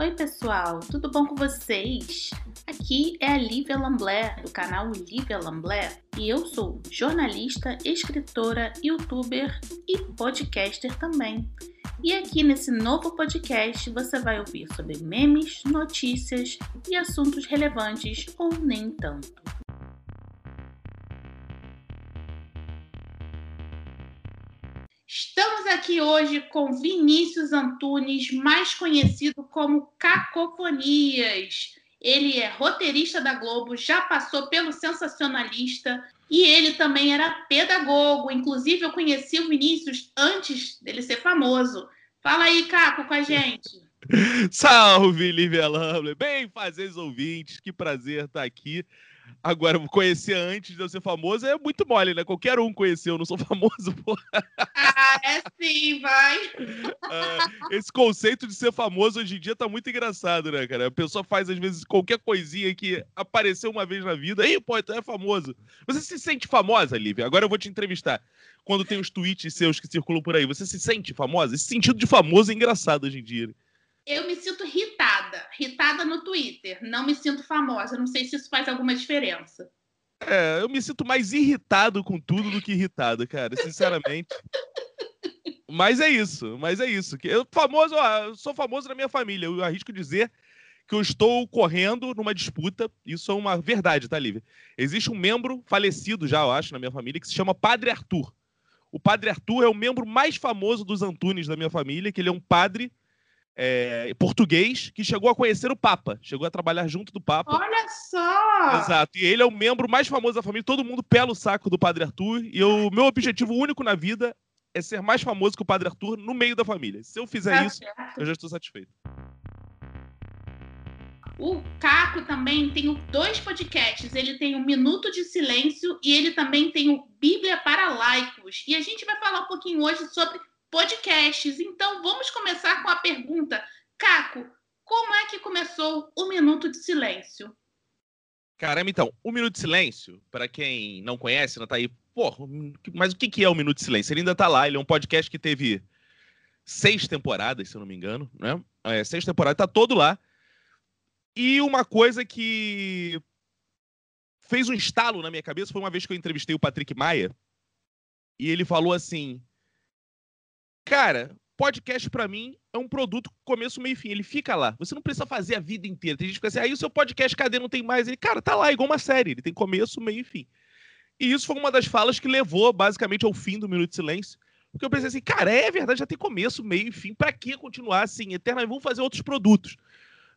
Oi, pessoal, tudo bom com vocês? Aqui é a Lívia Lamblé, do canal Lívia Lamblé, e eu sou jornalista, escritora, youtuber e podcaster também. E aqui nesse novo podcast você vai ouvir sobre memes, notícias e assuntos relevantes ou nem tanto. Estamos aqui hoje com Vinícius Antunes, mais conhecido como Cacofonias. Ele é roteirista da Globo, já passou pelo Sensacionalista e ele também era pedagogo. Inclusive, eu conheci o Vinícius antes dele ser famoso. Fala aí, Caco, com a gente. Salve, Lívia Lamble. Bem, fazer os ouvintes, que prazer estar aqui. Agora, conhecer antes de eu ser famoso é muito mole, né? Qualquer um conheceu, eu não sou famoso, porra. Ah, é sim, vai. Uh, esse conceito de ser famoso hoje em dia tá muito engraçado, né, cara? A pessoa faz, às vezes, qualquer coisinha que apareceu uma vez na vida. Ei, pô, tu é famoso. Você se sente famosa, Lívia? Agora eu vou te entrevistar. Quando tem os tweets seus que circulam por aí, você se sente famosa? Esse sentido de famoso é engraçado hoje em dia. Né? Eu me sinto irritada. Irritada no Twitter. Não me sinto famosa. Não sei se isso faz alguma diferença. É, eu me sinto mais irritado com tudo do que irritado, cara, sinceramente. mas é isso, mas é isso. Eu famoso, ó, eu sou famoso na minha família. Eu arrisco dizer que eu estou correndo numa disputa. Isso é uma verdade, tá, Lívia? Existe um membro falecido já, eu acho, na minha família, que se chama Padre Arthur. O Padre Arthur é o membro mais famoso dos Antunes da minha família, que ele é um padre é, português que chegou a conhecer o Papa, chegou a trabalhar junto do Papa. Olha só! Exato. E ele é o membro mais famoso da família, todo mundo pela o saco do Padre Arthur. E o meu objetivo único na vida é ser mais famoso que o Padre Arthur no meio da família. Se eu fizer tá isso, certo. eu já estou satisfeito. O Caco também tem dois podcasts. Ele tem o Minuto de Silêncio e ele também tem o Bíblia para Laicos. E a gente vai falar um pouquinho hoje sobre podcasts. Então, vamos começar com a pergunta. Caco, como é que começou o Minuto de Silêncio? Caramba, então, o Minuto de Silêncio, para quem não conhece, não tá aí, pô, mas o que é o Minuto de Silêncio? Ele ainda tá lá, ele é um podcast que teve seis temporadas, se eu não me engano, né? É, seis temporadas, tá todo lá. E uma coisa que fez um estalo na minha cabeça foi uma vez que eu entrevistei o Patrick Maia, e ele falou assim: Cara, podcast para mim é um produto começo, meio e fim. Ele fica lá. Você não precisa fazer a vida inteira. Tem gente que fica assim, aí o seu podcast cadê? Não tem mais. Ele, cara, tá lá, igual uma série. Ele tem começo, meio e fim. E isso foi uma das falas que levou, basicamente, ao fim do Minuto de Silêncio. Porque eu pensei assim, cara, é verdade, já tem começo, meio e fim. Pra que continuar assim, eternamente? Vamos fazer outros produtos.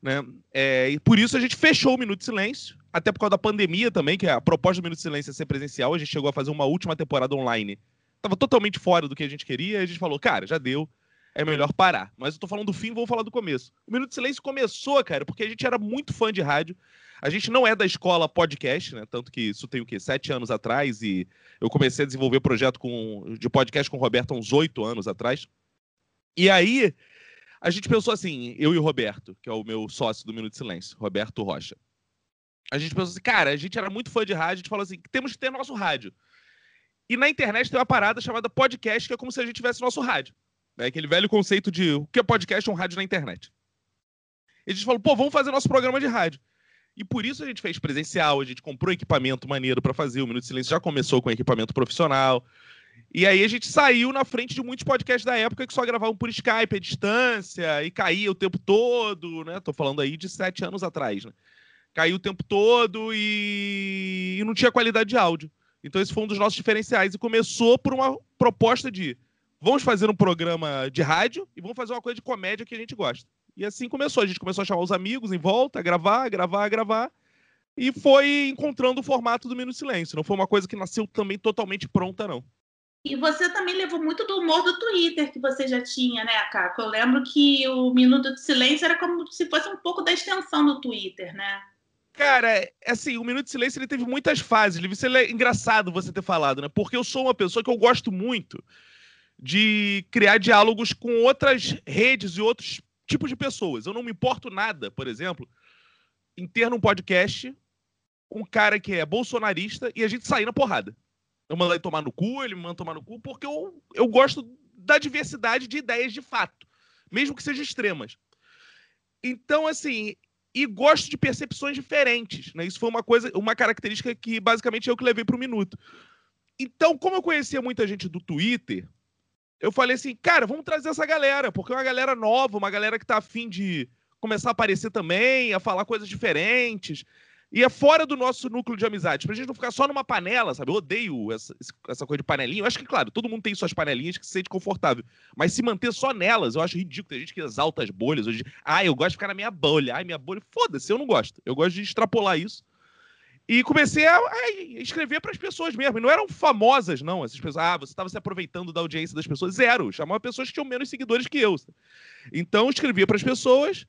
Né? É, e por isso a gente fechou o Minuto de Silêncio, até por causa da pandemia também, que a proposta do Minuto de Silêncio é ser presencial. A gente chegou a fazer uma última temporada online tava totalmente fora do que a gente queria, e a gente falou, cara, já deu, é melhor parar. Mas eu tô falando do fim, vou falar do começo. O Minuto de Silêncio começou, cara, porque a gente era muito fã de rádio. A gente não é da escola podcast, né? Tanto que isso tem o quê? Sete anos atrás, e eu comecei a desenvolver projeto com, de podcast com o Roberto há uns oito anos atrás. E aí, a gente pensou assim, eu e o Roberto, que é o meu sócio do Minuto de Silêncio, Roberto Rocha. A gente pensou assim, cara, a gente era muito fã de rádio, a gente falou assim, temos que ter nosso rádio. E na internet tem uma parada chamada podcast, que é como se a gente tivesse nosso rádio. Né? Aquele velho conceito de o que é podcast é um rádio na internet. E a gente falou, pô, vamos fazer nosso programa de rádio. E por isso a gente fez presencial, a gente comprou equipamento maneiro para fazer. O Minuto de Silêncio já começou com equipamento profissional. E aí a gente saiu na frente de muitos podcasts da época que só gravavam por Skype, à distância, e caía o tempo todo, né? Tô falando aí de sete anos atrás, né? Caiu o tempo todo e, e não tinha qualidade de áudio. Então esse foi um dos nossos diferenciais e começou por uma proposta de vamos fazer um programa de rádio e vamos fazer uma coisa de comédia que a gente gosta. E assim começou. A gente começou a chamar os amigos em volta, a gravar, a gravar, a gravar. E foi encontrando o formato do Minuto Silêncio. Não foi uma coisa que nasceu também totalmente pronta, não. E você também levou muito do humor do Twitter que você já tinha, né, Caco? Eu lembro que o Minuto de Silêncio era como se fosse um pouco da extensão do Twitter, né? Cara, é, assim, o Minuto de Silêncio ele teve muitas fases. Isso é engraçado você ter falado, né? Porque eu sou uma pessoa que eu gosto muito de criar diálogos com outras redes e outros tipos de pessoas. Eu não me importo nada, por exemplo, em ter num podcast um cara que é bolsonarista e a gente sair na porrada. Eu mando ele tomar no cu, ele me manda tomar no cu, porque eu, eu gosto da diversidade de ideias de fato, mesmo que sejam extremas. Então, assim, e gosto de percepções diferentes, né? Isso foi uma coisa, uma característica que basicamente eu que levei para o minuto. Então, como eu conhecia muita gente do Twitter, eu falei assim, cara, vamos trazer essa galera, porque é uma galera nova, uma galera que tá afim de começar a aparecer também, a falar coisas diferentes. E é fora do nosso núcleo de amizade, pra gente não ficar só numa panela, sabe? Eu odeio essa, essa coisa de panelinha. Eu acho que, claro, todo mundo tem suas panelinhas que se sente confortável. Mas se manter só nelas, eu acho ridículo. Tem gente que exalta as bolhas. Hoje, ah, eu gosto de ficar na minha bolha. Ai, minha bolha. Foda-se, eu não gosto. Eu gosto de extrapolar isso. E comecei a, a escrever para as pessoas mesmo. E não eram famosas, não. Essas pessoas, ah, você estava se aproveitando da audiência das pessoas. Zero. Chamava pessoas que tinham menos seguidores que eu. Então, escrevia para as pessoas.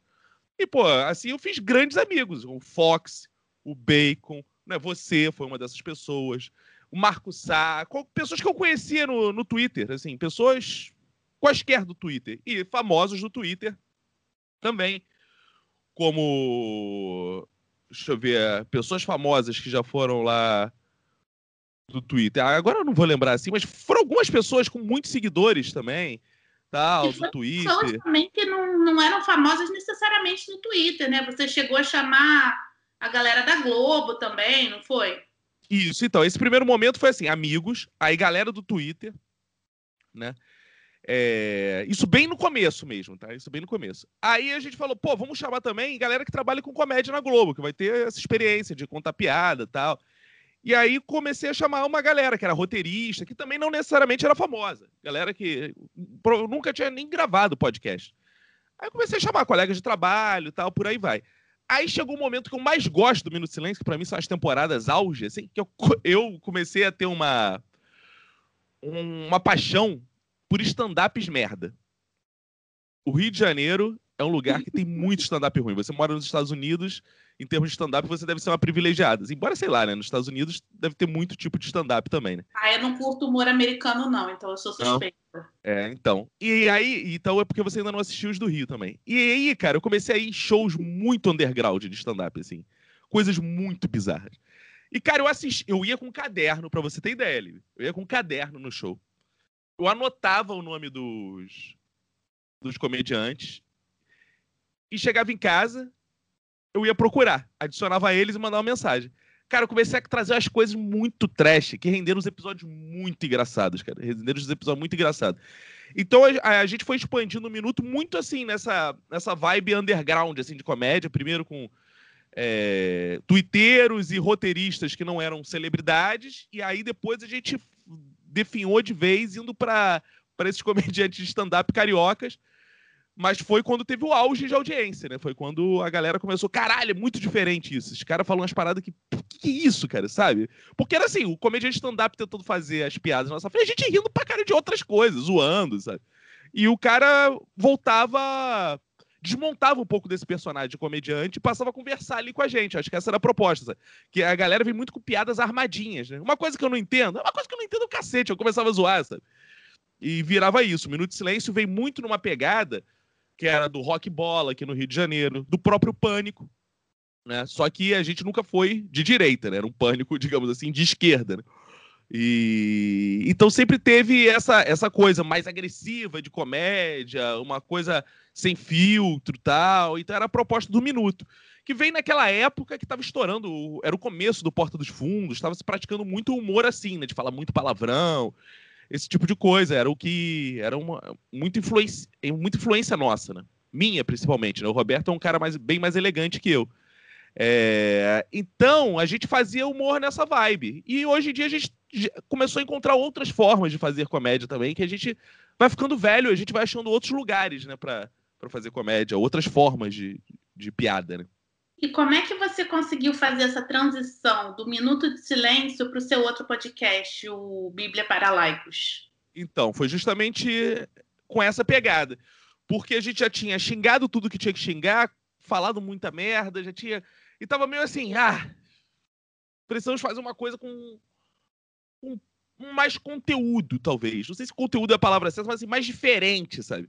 E, pô, assim eu fiz grandes amigos. O Fox, o Bacon, né? Você foi uma dessas pessoas. O Marco Sá, pessoas que eu conhecia no, no Twitter, assim, pessoas quaisquer do Twitter. E famosos do Twitter também. Como. Deixa eu ver. Pessoas famosas que já foram lá do Twitter. Agora eu não vou lembrar assim, mas foram algumas pessoas com muitos seguidores também tal, do Twitter. Pessoas também que não, não eram famosas necessariamente no Twitter, né? Você chegou a chamar a galera da Globo também, não foi? Isso, então, esse primeiro momento foi assim, amigos, aí galera do Twitter, né? É, isso bem no começo mesmo, tá? Isso bem no começo. Aí a gente falou, pô, vamos chamar também galera que trabalha com comédia na Globo, que vai ter essa experiência de contar piada tal. E aí comecei a chamar uma galera que era roteirista, que também não necessariamente era famosa. Galera que nunca tinha nem gravado podcast. Aí comecei a chamar colegas de trabalho tal, por aí vai. Aí chegou o momento que eu mais gosto do Minuto Silêncio, que pra mim são as temporadas auge, assim, que eu, eu comecei a ter uma, uma paixão por stand-ups merda. O Rio de Janeiro é um lugar que tem muito stand-up ruim. Você mora nos Estados Unidos, em termos de stand-up, você deve ser uma privilegiada. Embora, sei lá, né? Nos Estados Unidos deve ter muito tipo de stand-up também, né? Ah, eu não curto humor americano, não, então eu sou suspeita. Não. É, então. E aí, então é porque você ainda não assistiu os do Rio também. E aí, cara, eu comecei a ir em shows muito underground de stand-up, assim. Coisas muito bizarras. E, cara, eu assisti, eu ia com um caderno, pra você ter ideia, Lili. Eu ia com um caderno no show. Eu anotava o nome dos, dos comediantes e chegava em casa, eu ia procurar, adicionava eles e mandava uma mensagem. Cara, eu comecei a trazer as coisas muito trash, que renderam os episódios muito engraçados, cara. Renderam os episódios muito engraçados. Então a, a, gente foi expandindo um minuto muito assim nessa, nessa vibe underground assim de comédia, primeiro com é, twitteiros e roteiristas que não eram celebridades, e aí depois a gente definhou de vez indo para esses comediantes de stand-up cariocas mas foi quando teve o auge de audiência, né? Foi quando a galera começou, caralho, é muito diferente isso. Os caras falam umas paradas que. Que, que é isso, cara, sabe? Porque era assim, o comediante stand-up tentando fazer as piadas na nossa frente, a gente rindo pra cara de outras coisas, zoando, sabe? E o cara voltava. Desmontava um pouco desse personagem de comediante e passava a conversar ali com a gente. Acho que essa era a proposta, sabe? Que a galera vem muito com piadas armadinhas, né? Uma coisa que eu não entendo, é uma coisa que eu não entendo o cacete. Eu começava a zoar, sabe? E virava isso. Minuto de Silêncio vem muito numa pegada que era do Rock Bola aqui no Rio de Janeiro, do próprio Pânico, né? Só que a gente nunca foi de direita, né? Era um pânico, digamos assim, de esquerda, né? E então sempre teve essa, essa coisa mais agressiva de comédia, uma coisa sem filtro tal. Então era a proposta do Minuto. Que vem naquela época que estava estourando, era o começo do Porta dos Fundos, estava se praticando muito humor assim, né? De falar muito palavrão esse tipo de coisa. Era o que. Era uma, muita, influência, muita influência nossa, né? Minha, principalmente. Né? O Roberto é um cara mais, bem mais elegante que eu. É, então, a gente fazia humor nessa vibe. E hoje em dia a gente começou a encontrar outras formas de fazer comédia também, que a gente vai ficando velho, a gente vai achando outros lugares, né, para fazer comédia, outras formas de, de piada, né? E como é que você conseguiu fazer essa transição do Minuto de Silêncio para o seu outro podcast, o Bíblia para Laicos? Então, foi justamente com essa pegada. Porque a gente já tinha xingado tudo que tinha que xingar, falado muita merda, já tinha. E tava meio assim, ah, precisamos fazer uma coisa com, com mais conteúdo, talvez. Não sei se conteúdo é a palavra certa, mas assim, mais diferente, sabe?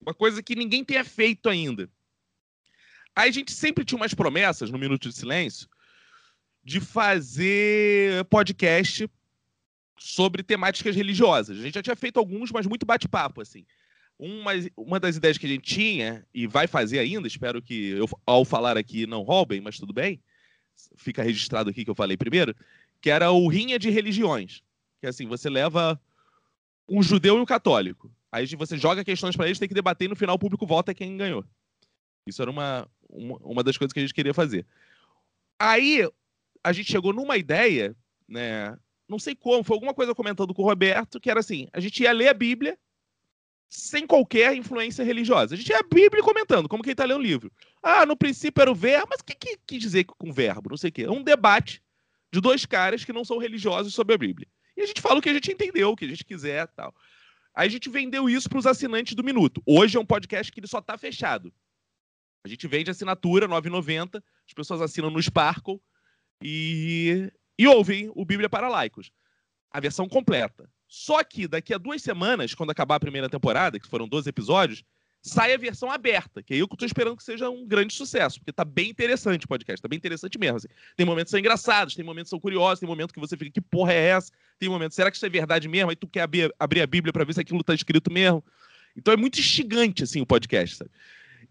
Uma coisa que ninguém tenha feito ainda. Aí a gente sempre tinha umas promessas no Minuto de Silêncio de fazer podcast sobre temáticas religiosas. A gente já tinha feito alguns, mas muito bate-papo, assim. uma, uma das ideias que a gente tinha, e vai fazer ainda, espero que eu, ao falar aqui, não roubem, mas tudo bem, fica registrado aqui que eu falei primeiro, que era o Rinha de Religiões. Que assim, você leva um judeu e um católico. Aí você joga questões para eles, tem que debater e no final o público vota quem ganhou. Isso era uma, uma, uma das coisas que a gente queria fazer. Aí a gente chegou numa ideia, né? Não sei como, foi alguma coisa comentando com o Roberto, que era assim: a gente ia ler a Bíblia sem qualquer influência religiosa. A gente ia a Bíblia comentando, como quem está lendo um livro. Ah, no princípio era o verbo, mas o que, que dizer com verbo? Não sei o quê. É um debate de dois caras que não são religiosos sobre a Bíblia. E a gente fala o que a gente entendeu, o que a gente quiser tal. Aí a gente vendeu isso para os assinantes do Minuto. Hoje é um podcast que ele só está fechado. A gente vende assinatura, R$ 9,90. As pessoas assinam no Sparkle e, e ouvem o Bíblia para Laicos. A versão completa. Só que daqui a duas semanas, quando acabar a primeira temporada, que foram 12 episódios, sai a versão aberta, que é eu que estou esperando que seja um grande sucesso, porque tá bem interessante o podcast, tá bem interessante mesmo. Assim. Tem momentos que são engraçados, tem momentos que são curiosos, tem momentos que você fica, que porra é essa? Tem momentos, será que isso é verdade mesmo? Aí tu quer abrir, abrir a Bíblia para ver se aquilo tá escrito mesmo. Então é muito instigante, assim, o podcast, sabe?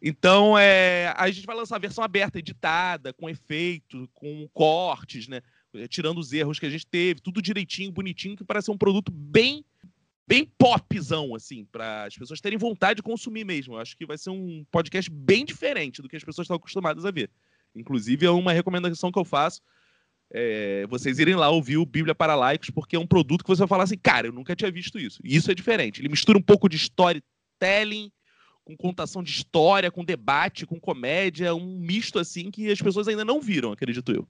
Então, é, a gente vai lançar a versão aberta, editada, com efeito, com cortes, né? Tirando os erros que a gente teve, tudo direitinho, bonitinho, que parece um produto bem bem popzão, assim, para as pessoas terem vontade de consumir mesmo. Eu acho que vai ser um podcast bem diferente do que as pessoas estão acostumadas a ver. Inclusive, é uma recomendação que eu faço. É, vocês irem lá ouvir o Bíblia para Laicos, porque é um produto que você vai falar assim, cara, eu nunca tinha visto isso. E isso é diferente. Ele mistura um pouco de storytelling com contação de história, com debate, com comédia, um misto assim que as pessoas ainda não viram, acredito eu.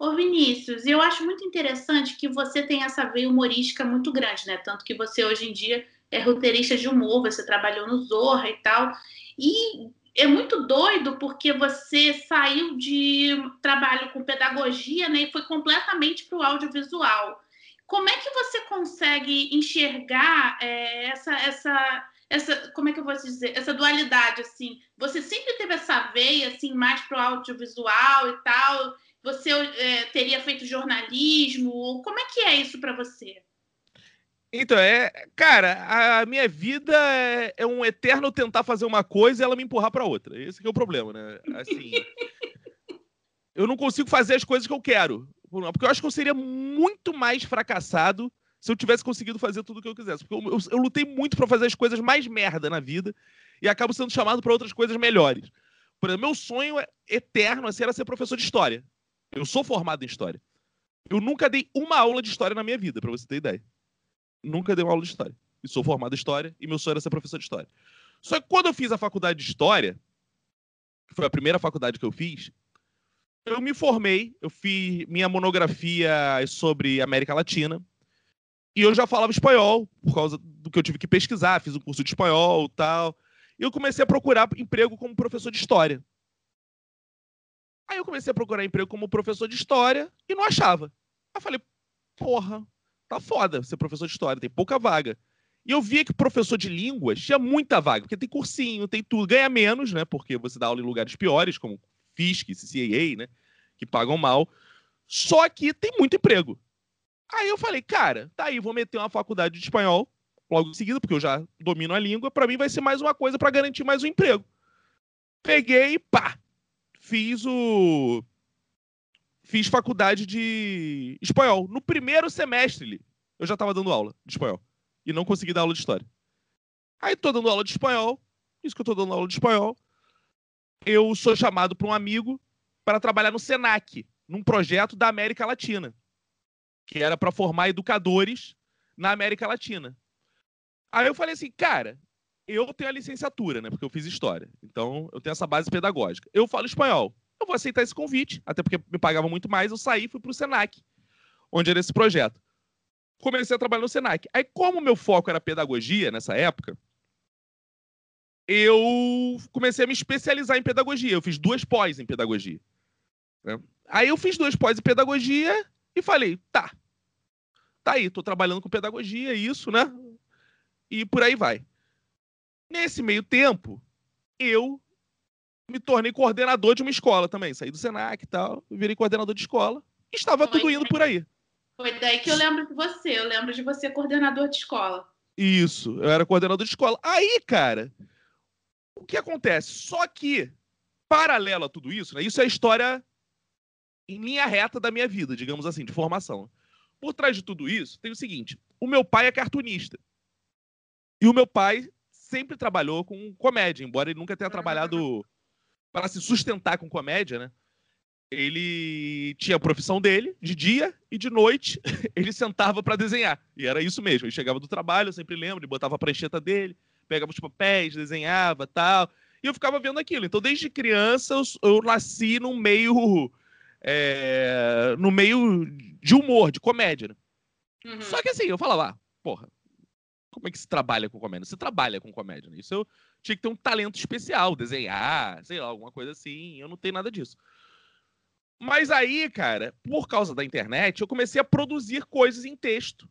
Ô Vinícius, eu acho muito interessante que você tem essa veia humorística muito grande, né? Tanto que você hoje em dia é roteirista de humor, você trabalhou no Zorra e tal. E é muito doido porque você saiu de trabalho com pedagogia, né, e foi completamente para o audiovisual. Como é que você consegue enxergar é, essa, essa essa, como é que eu vou dizer, essa dualidade, assim, você sempre teve essa veia, assim, mais pro audiovisual e tal, você é, teria feito jornalismo, como é que é isso para você? Então, é, cara, a minha vida é, é, um eterno tentar fazer uma coisa e ela me empurrar para outra. Esse é o problema, né? Assim, eu não consigo fazer as coisas que eu quero, porque eu acho que eu seria muito mais fracassado se eu tivesse conseguido fazer tudo o que eu quisesse. Porque eu, eu, eu lutei muito para fazer as coisas mais merda na vida e acabo sendo chamado para outras coisas melhores. Por exemplo, meu sonho é eterno assim, era ser professor de história. Eu sou formado em história. Eu nunca dei uma aula de história na minha vida, para você ter ideia. Nunca dei uma aula de história. E sou formado em história e meu sonho era ser professor de história. Só que quando eu fiz a faculdade de história, que foi a primeira faculdade que eu fiz, eu me formei, eu fiz minha monografia sobre América Latina, e eu já falava espanhol, por causa do que eu tive que pesquisar, fiz um curso de espanhol e tal. E eu comecei a procurar emprego como professor de história. Aí eu comecei a procurar emprego como professor de história e não achava. Aí eu falei, porra, tá foda ser professor de história, tem pouca vaga. E eu via que professor de línguas tinha muita vaga, porque tem cursinho, tem tudo, ganha menos, né? Porque você dá aula em lugares piores, como FISC, CCAA, né? Que pagam mal. Só que tem muito emprego. Aí eu falei, cara, tá aí, vou meter uma faculdade de espanhol logo em seguida, porque eu já domino a língua, para mim vai ser mais uma coisa para garantir mais um emprego. Peguei, pá, fiz o fiz faculdade de espanhol. No primeiro semestre, eu já estava dando aula de espanhol e não consegui dar aula de história. Aí tô dando aula de espanhol, isso que eu tô dando aula de espanhol. Eu sou chamado por um amigo para trabalhar no Senac, num projeto da América Latina que era para formar educadores na América Latina. Aí eu falei assim, cara, eu tenho a licenciatura, né? Porque eu fiz história. Então, eu tenho essa base pedagógica. Eu falo espanhol. Eu vou aceitar esse convite, até porque me pagava muito mais. Eu saí e fui o Senac, onde era esse projeto. Comecei a trabalhar no Senac. Aí, como meu foco era pedagogia nessa época, eu comecei a me especializar em pedagogia. Eu fiz duas pós em pedagogia. Né? Aí eu fiz duas pós em pedagogia e falei, tá, tá aí, tô trabalhando com pedagogia, isso, né? E por aí vai. Nesse meio tempo, eu me tornei coordenador de uma escola também. Saí do Senac e tal, virei coordenador de escola. Estava Foi tudo indo por aí. Foi daí que eu lembro de você. Eu lembro de você coordenador de escola. Isso, eu era coordenador de escola. Aí, cara, o que acontece? Só que, paralelo a tudo isso, né? Isso é a história em linha reta da minha vida, digamos assim, de formação. Por trás de tudo isso, tem o seguinte: o meu pai é cartunista. E o meu pai sempre trabalhou com comédia, embora ele nunca tenha trabalhado para se sustentar com comédia, né? Ele tinha a profissão dele, de dia e de noite ele sentava para desenhar. E era isso mesmo. Ele chegava do trabalho, eu sempre lembro, ele botava a prancheta dele, pegava os papéis, desenhava tal. E eu ficava vendo aquilo. Então, desde criança, eu, eu nasci num meio. É, no meio de humor, de comédia. Né? Uhum. Só que assim, eu falava, ah, porra, como é que se trabalha com comédia? Você trabalha com comédia, né? Isso eu tinha que ter um talento especial, desenhar, sei lá, alguma coisa assim. Eu não tenho nada disso. Mas aí, cara, por causa da internet, eu comecei a produzir coisas em texto,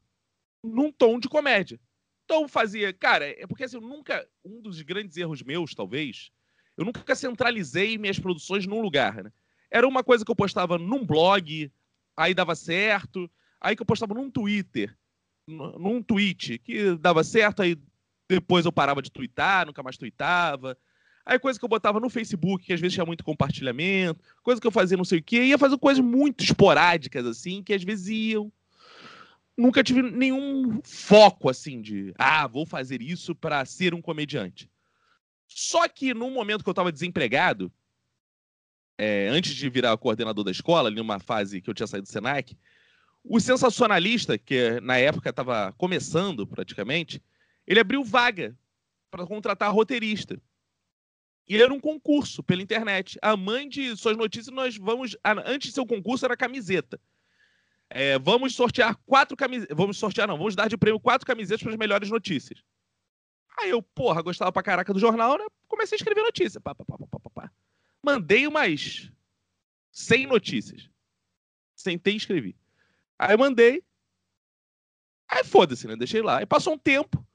num tom de comédia. Então fazia, cara, é porque assim, eu nunca, um dos grandes erros meus, talvez, eu nunca centralizei minhas produções num lugar, né? Era uma coisa que eu postava num blog, aí dava certo, aí que eu postava num Twitter, num tweet que dava certo, aí depois eu parava de twittar, nunca mais tweetava. Aí coisa que eu botava no Facebook, que às vezes tinha muito compartilhamento, coisa que eu fazia não sei o quê, ia fazer coisas muito esporádicas, assim, que às vezes iam. Nunca tive nenhum foco, assim, de, ah, vou fazer isso para ser um comediante. Só que no momento que eu estava desempregado, é, antes de virar coordenador da escola, numa fase que eu tinha saído do Senac, o sensacionalista, que na época estava começando praticamente, ele abriu vaga para contratar roteirista. E era um concurso pela internet. A mãe de suas notícias, nós vamos. Antes de ser o concurso, era camiseta. É, vamos sortear quatro camisetas. Vamos sortear, não, vamos dar de prêmio quatro camisetas para as melhores notícias. Aí eu, porra, gostava pra caraca do jornal, né? Comecei a escrever notícia. Pá, pá, pá, pá, pá, Mandei umas 100 notícias. Sentei e escrevi. Aí mandei. Aí foda-se, né? Deixei lá. Aí passou um tempo.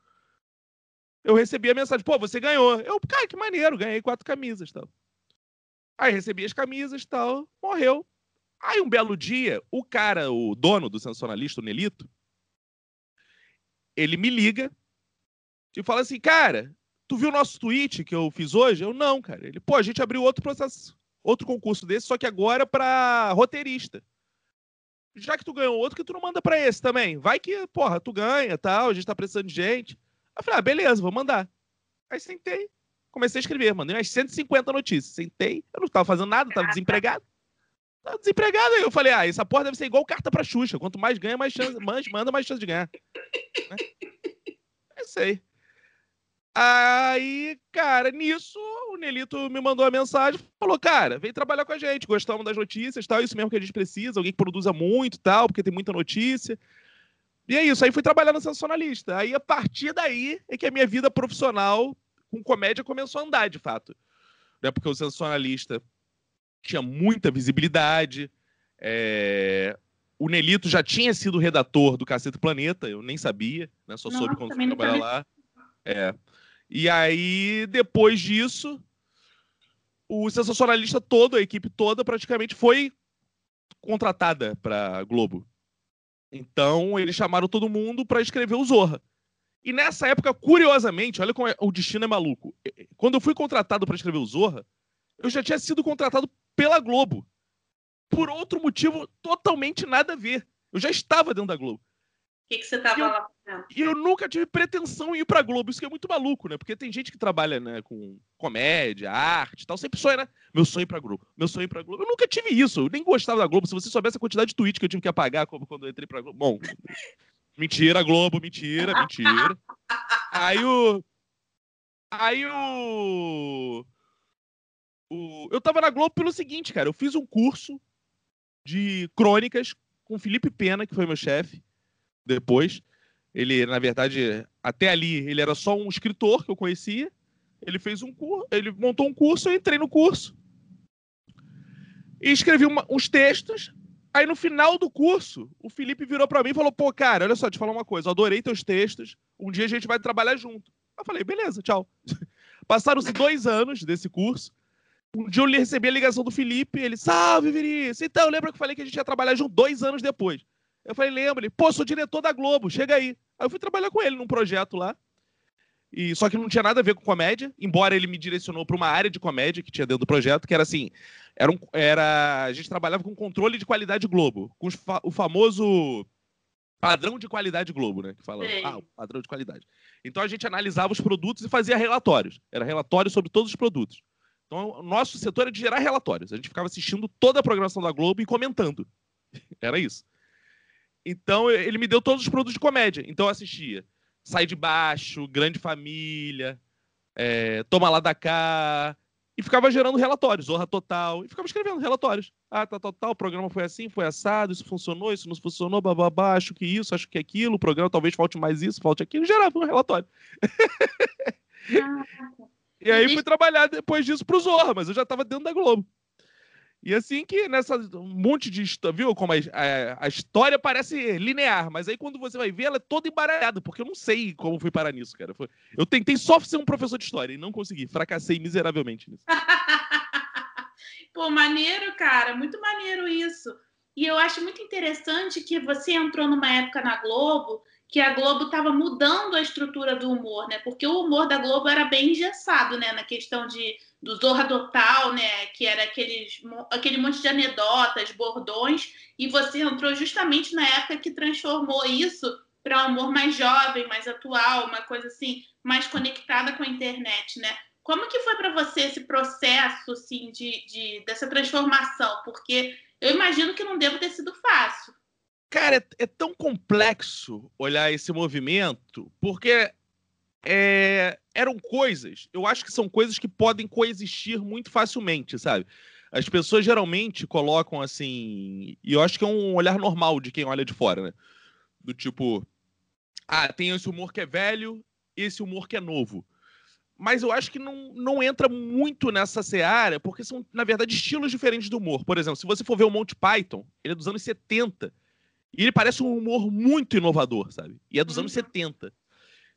Eu recebi a mensagem, pô, você ganhou. Eu, cara, que maneiro, ganhei quatro camisas tal. Aí recebi as camisas tal, morreu. Aí um belo dia, o cara, o dono do sensacionalista, o Nelito, ele me liga e fala assim, cara, tu viu o nosso tweet que eu fiz hoje? Eu, não, cara. Ele, pô, a gente abriu outro processo, outro concurso desse, só que agora para roteirista já que tu ganhou outro, que tu não manda para esse também. Vai que, porra, tu ganha, tal, a gente tá precisando de gente. Aí eu falei, ah, beleza, vou mandar. Aí sentei, comecei a escrever, mandei umas 150 notícias. Sentei, eu não tava fazendo nada, tava desempregado. Tava desempregado, aí eu falei, ah, essa porra deve ser igual carta pra Xuxa. Quanto mais ganha, mais chance, manda, mais chance de ganhar. Né? É isso aí. Aí, cara, nisso, o Nelito me mandou a mensagem, falou, cara, vem trabalhar com a gente, gostamos das notícias, tal, isso mesmo que a gente precisa, alguém que produza muito, tal, porque tem muita notícia. E é isso, aí fui trabalhar no sensacionalista. Aí, a partir daí, é que a minha vida profissional com comédia começou a andar, de fato. Né? Porque o sensacionalista tinha muita visibilidade, é... o Nelito já tinha sido redator do Cacete Planeta, eu nem sabia, né? Só Nossa, soube quando fui trabalhar lá. É. E aí, depois disso, o sensacionalista todo, a equipe toda, praticamente foi contratada para Globo. Então, eles chamaram todo mundo para escrever o Zorra. E nessa época, curiosamente, olha como é, o destino é maluco. Quando eu fui contratado para escrever o Zorra, eu já tinha sido contratado pela Globo. Por outro motivo totalmente nada a ver. Eu já estava dentro da Globo. O que, que você tava lá fazendo? E eu nunca tive pretensão em ir pra Globo. Isso que é muito maluco, né? Porque tem gente que trabalha né, com comédia, arte e tal. Sempre sonha, né? Meu sonho ir pra Globo. Meu sonho ir pra Globo. Eu nunca tive isso. Eu nem gostava da Globo. Se você soubesse a quantidade de tweets que eu tive que apagar quando eu entrei pra Globo. Bom, mentira, Globo, mentira, mentira. Aí o. Aí o. o... Eu tava na Globo pelo seguinte, cara. Eu fiz um curso de crônicas com Felipe Pena, que foi meu chefe depois. Ele, na verdade, até ali, ele era só um escritor que eu conhecia. Ele fez um curso, ele montou um curso, eu entrei no curso. E escrevi uma, uns textos. Aí no final do curso, o Felipe virou para mim e falou: "Pô, cara, olha só, te falar uma coisa, eu adorei teus textos. Um dia a gente vai trabalhar junto". Eu falei: "Beleza, tchau". Passaram-se dois anos desse curso. Um dia eu recebi a ligação do Felipe, ele, salve, Vinícius. Então, lembra que eu falei que a gente ia trabalhar junto dois anos depois? Eu falei, lembra? Ele, pô, sou diretor da Globo, chega aí. Aí eu fui trabalhar com ele num projeto lá. E só que não tinha nada a ver com comédia, embora ele me direcionou para uma área de comédia que tinha dentro do projeto, que era assim, era, um, era a gente trabalhava com controle de qualidade Globo, com fa o famoso padrão de qualidade Globo, né? Que fala, ah, padrão de qualidade. Então a gente analisava os produtos e fazia relatórios. Era relatório sobre todos os produtos. Então o nosso setor era de gerar relatórios. A gente ficava assistindo toda a programação da Globo e comentando. era isso. Então ele me deu todos os produtos de comédia. Então eu assistia Sai de Baixo, Grande Família, é, Toma Lá da Cá, e ficava gerando relatórios, Zorra Total, e ficava escrevendo relatórios. Ah, tá, total, tá, o programa foi assim, foi assado, isso funcionou, isso não funcionou, bababá, acho que isso, acho que aquilo, o programa talvez falte mais isso, falte aquilo, gerava um relatório. e aí fui trabalhar depois disso pro Zorra, mas eu já estava dentro da Globo. E assim que nessa um monte de viu como a, a, a, história parece linear, mas aí quando você vai ver, ela é toda embaralhada, porque eu não sei como fui parar nisso, cara. Foi, eu tentei só ser um professor de história e não consegui, fracassei miseravelmente nisso. Pô, maneiro, cara, muito maneiro isso. E eu acho muito interessante que você entrou numa época na Globo que a Globo estava mudando a estrutura do humor, né? Porque o humor da Globo era bem engessado, né? Na questão de do Zorra Total, né? Que era aqueles, aquele monte de anedotas, bordões, e você entrou justamente na época que transformou isso para um humor mais jovem, mais atual, uma coisa assim, mais conectada com a internet, né? Como que foi para você esse processo, assim, de, de, dessa transformação? Porque eu imagino que não deva ter sido fácil. Cara, é, é tão complexo olhar esse movimento, porque é, eram coisas, eu acho que são coisas que podem coexistir muito facilmente, sabe? As pessoas geralmente colocam assim, e eu acho que é um olhar normal de quem olha de fora, né? Do tipo, ah, tem esse humor que é velho, esse humor que é novo. Mas eu acho que não, não entra muito nessa seara, porque são, na verdade, estilos diferentes do humor. Por exemplo, se você for ver o Monty Python, ele é dos anos 70. E ele parece um humor muito inovador, sabe? E é dos uhum. anos 70.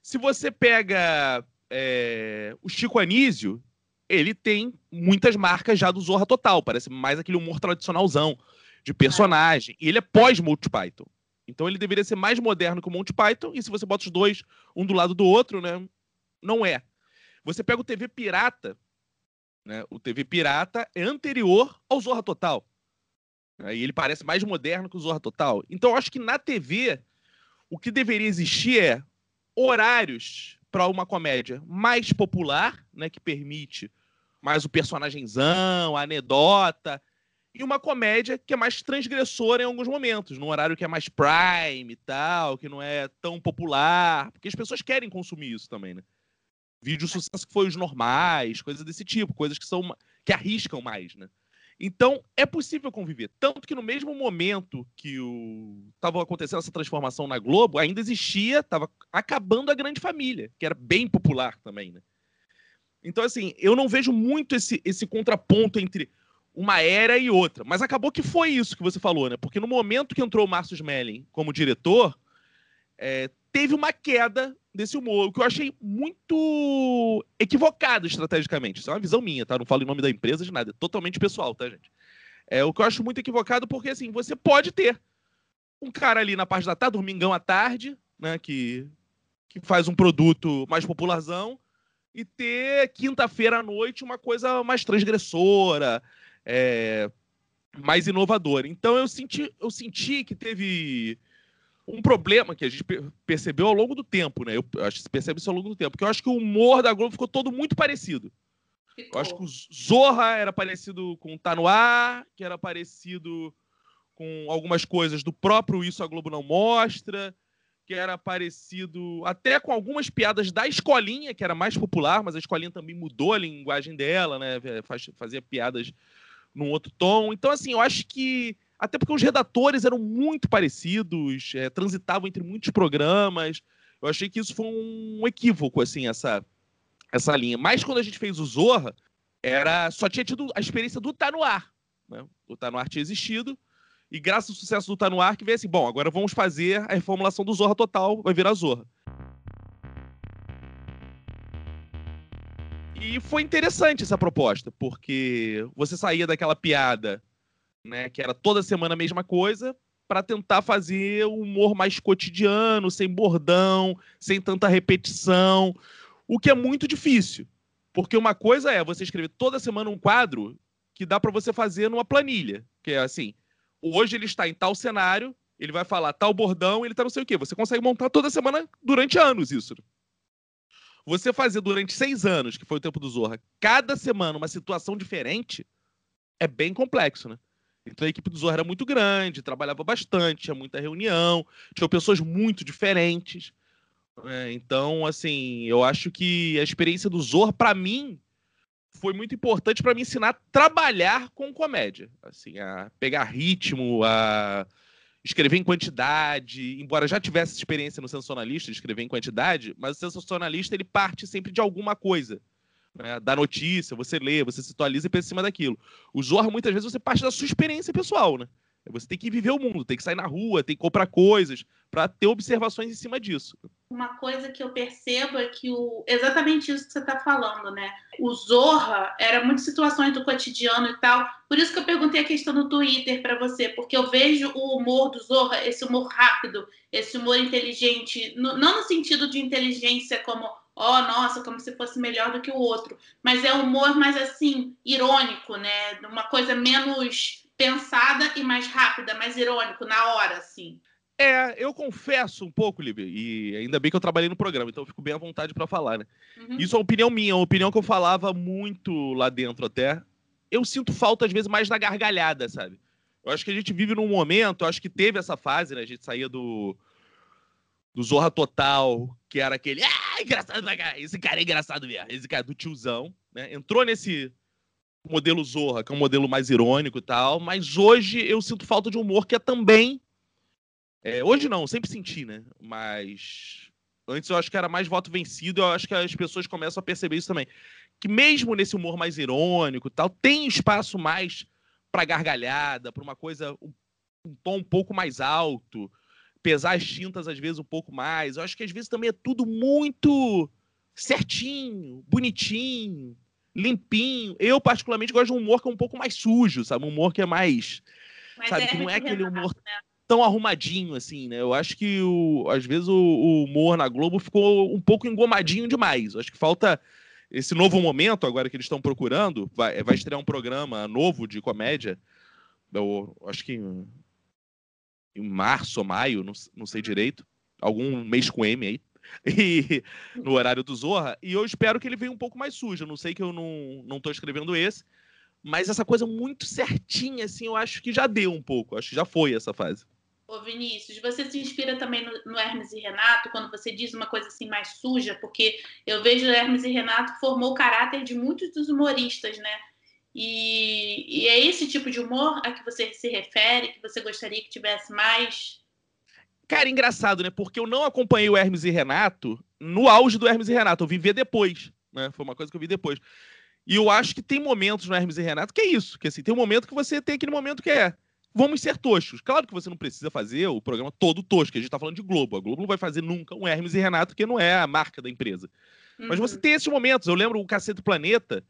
Se você pega é, o Chico Anísio, ele tem muitas marcas já do Zorra Total. Parece mais aquele humor tradicionalzão de personagem. E ele é pós-Monty Python. Então ele deveria ser mais moderno que o Monty Python. E se você bota os dois um do lado do outro, né? Não é. Você pega o TV Pirata. Né? O TV Pirata é anterior ao Zorra Total. E ele parece mais moderno que o Zorra Total. Então eu acho que na TV o que deveria existir é horários para uma comédia mais popular, né, que permite mais o personagemzão, a anedota, e uma comédia que é mais transgressora em alguns momentos, num horário que é mais prime e tal, que não é tão popular, porque as pessoas querem consumir isso também, né? Vídeo sucesso que foi os normais, coisas desse tipo, coisas que são que arriscam mais, né? Então, é possível conviver. Tanto que no mesmo momento que estava acontecendo essa transformação na Globo, ainda existia, estava acabando a Grande Família, que era bem popular também, né? Então, assim, eu não vejo muito esse, esse contraponto entre uma era e outra. Mas acabou que foi isso que você falou, né? Porque no momento que entrou o Márcio Smelling como diretor, é, teve uma queda desse humor, o que eu achei muito equivocado estrategicamente. Isso é uma visão minha, tá? Não falo em nome da empresa de nada, é totalmente pessoal, tá, gente? É o que eu acho muito equivocado porque assim, você pode ter um cara ali na parte da tarde, domingão à tarde, né, que que faz um produto mais popularzão e ter quinta-feira à noite uma coisa mais transgressora, é, mais inovadora. Então eu senti, eu senti que teve um problema que a gente percebeu ao longo do tempo, né? Eu acho que se percebe isso ao longo do tempo, porque eu acho que o humor da Globo ficou todo muito parecido. Ficou. Eu acho que o Zorra era parecido com o Tá No Ar, que era parecido com algumas coisas do próprio Isso a Globo Não Mostra, que era parecido até com algumas piadas da escolinha, que era mais popular, mas a escolinha também mudou a linguagem dela, né? Fazia piadas num outro tom. Então, assim, eu acho que até porque os redatores eram muito parecidos, é, transitavam entre muitos programas. Eu achei que isso foi um equívoco, assim, essa, essa linha. Mas quando a gente fez o Zorra, era só tinha tido a experiência do Tá No Ar. Né? O Tá No Ar tinha existido. E graças ao sucesso do Tá No Ar, que veio assim, bom, agora vamos fazer a reformulação do Zorra Total, vai virar Zorra. E foi interessante essa proposta, porque você saía daquela piada né, que era toda semana a mesma coisa, para tentar fazer um humor mais cotidiano, sem bordão, sem tanta repetição, o que é muito difícil. Porque uma coisa é você escrever toda semana um quadro que dá para você fazer numa planilha, que é assim, hoje ele está em tal cenário, ele vai falar tal bordão, ele tá não sei o quê. Você consegue montar toda semana durante anos isso. Você fazer durante seis anos, que foi o tempo do Zorra, cada semana uma situação diferente, é bem complexo, né? Então a equipe do Zorra era muito grande, trabalhava bastante, tinha muita reunião, tinha pessoas muito diferentes. É, então, assim, eu acho que a experiência do Zorra, para mim, foi muito importante para me ensinar a trabalhar com comédia. Assim, a pegar ritmo, a escrever em quantidade, embora já tivesse experiência no sensacionalista de escrever em quantidade, mas o sensacionalista ele parte sempre de alguma coisa. Né? Da notícia, você lê, você se atualiza e pensa em cima daquilo. O Zorra, muitas vezes, você parte da sua experiência pessoal, né? Você tem que viver o mundo, tem que sair na rua, tem que comprar coisas para ter observações em cima disso. Uma coisa que eu percebo é que o exatamente isso que você está falando, né? O Zorra era muitas situações do cotidiano e tal. Por isso que eu perguntei a questão do Twitter para você, porque eu vejo o humor do Zorra, esse humor rápido, esse humor inteligente, não no sentido de inteligência como ó, oh, nossa, como se fosse melhor do que o outro, mas é humor mais assim irônico, né? Uma coisa menos pensada e mais rápida, mais irônico, na hora, assim. É, eu confesso um pouco, Lívia, e ainda bem que eu trabalhei no programa, então eu fico bem à vontade para falar, né? Uhum. Isso é uma opinião minha, uma opinião que eu falava muito lá dentro até. Eu sinto falta, às vezes, mais da gargalhada, sabe? Eu acho que a gente vive num momento, acho que teve essa fase, né? A gente saía do, do Zorra Total, que era aquele. Ah, engraçado pra cá. Esse cara é engraçado mesmo. Esse cara é do tiozão, né? Entrou nesse modelo Zorra, que é um modelo mais irônico e tal, mas hoje eu sinto falta de humor que é também. É, hoje não, sempre senti, né? Mas antes eu acho que era mais voto vencido, eu acho que as pessoas começam a perceber isso também. Que mesmo nesse humor mais irônico e tal, tem espaço mais para gargalhada, para uma coisa, um tom um pouco mais alto, pesar as tintas às vezes um pouco mais. Eu acho que às vezes também é tudo muito certinho, bonitinho, limpinho. Eu, particularmente, gosto de um humor que é um pouco mais sujo, sabe? Um humor que é mais. Mas sabe? É que não é aquele humor né? tão arrumadinho, assim, né? Eu acho que, o, às vezes, o, o, humor na Globo ficou um pouco engomadinho demais. Eu acho que falta esse novo momento, agora que eles estão procurando. Vai, vai estrear um programa novo de comédia. Eu acho que em, março ou maio, não, não sei direito. Algum mês com M aí. e, no horário do Zorra. E eu espero que ele venha um pouco mais sujo. Não sei que eu não, não tô escrevendo esse. Mas essa coisa muito certinha, assim, eu acho que já deu um pouco. Acho que já foi essa fase. Ô Vinícius, você se inspira também no, no, Hermes e Renato quando você diz uma coisa assim mais suja? Porque eu vejo Hermes e Renato formou o caráter de muitos dos humoristas, né? E, e é esse tipo de humor a que você se refere, que você gostaria que tivesse mais Cara, engraçado, né? Porque eu não acompanhei o Hermes e Renato no auge do Hermes e Renato. Eu vi ver depois, né? Foi uma coisa que eu vi depois. E eu acho que tem momentos no Hermes e Renato que é isso. Que assim, tem um momento que você tem aquele momento que é. Vamos ser toscos. Claro que você não precisa fazer o programa todo tosco. A gente tá falando de Globo. A Globo não vai fazer nunca um Hermes e Renato, que não é a marca da empresa. Uhum. Mas você tem esses momentos. Eu lembro o Cacete do Planeta.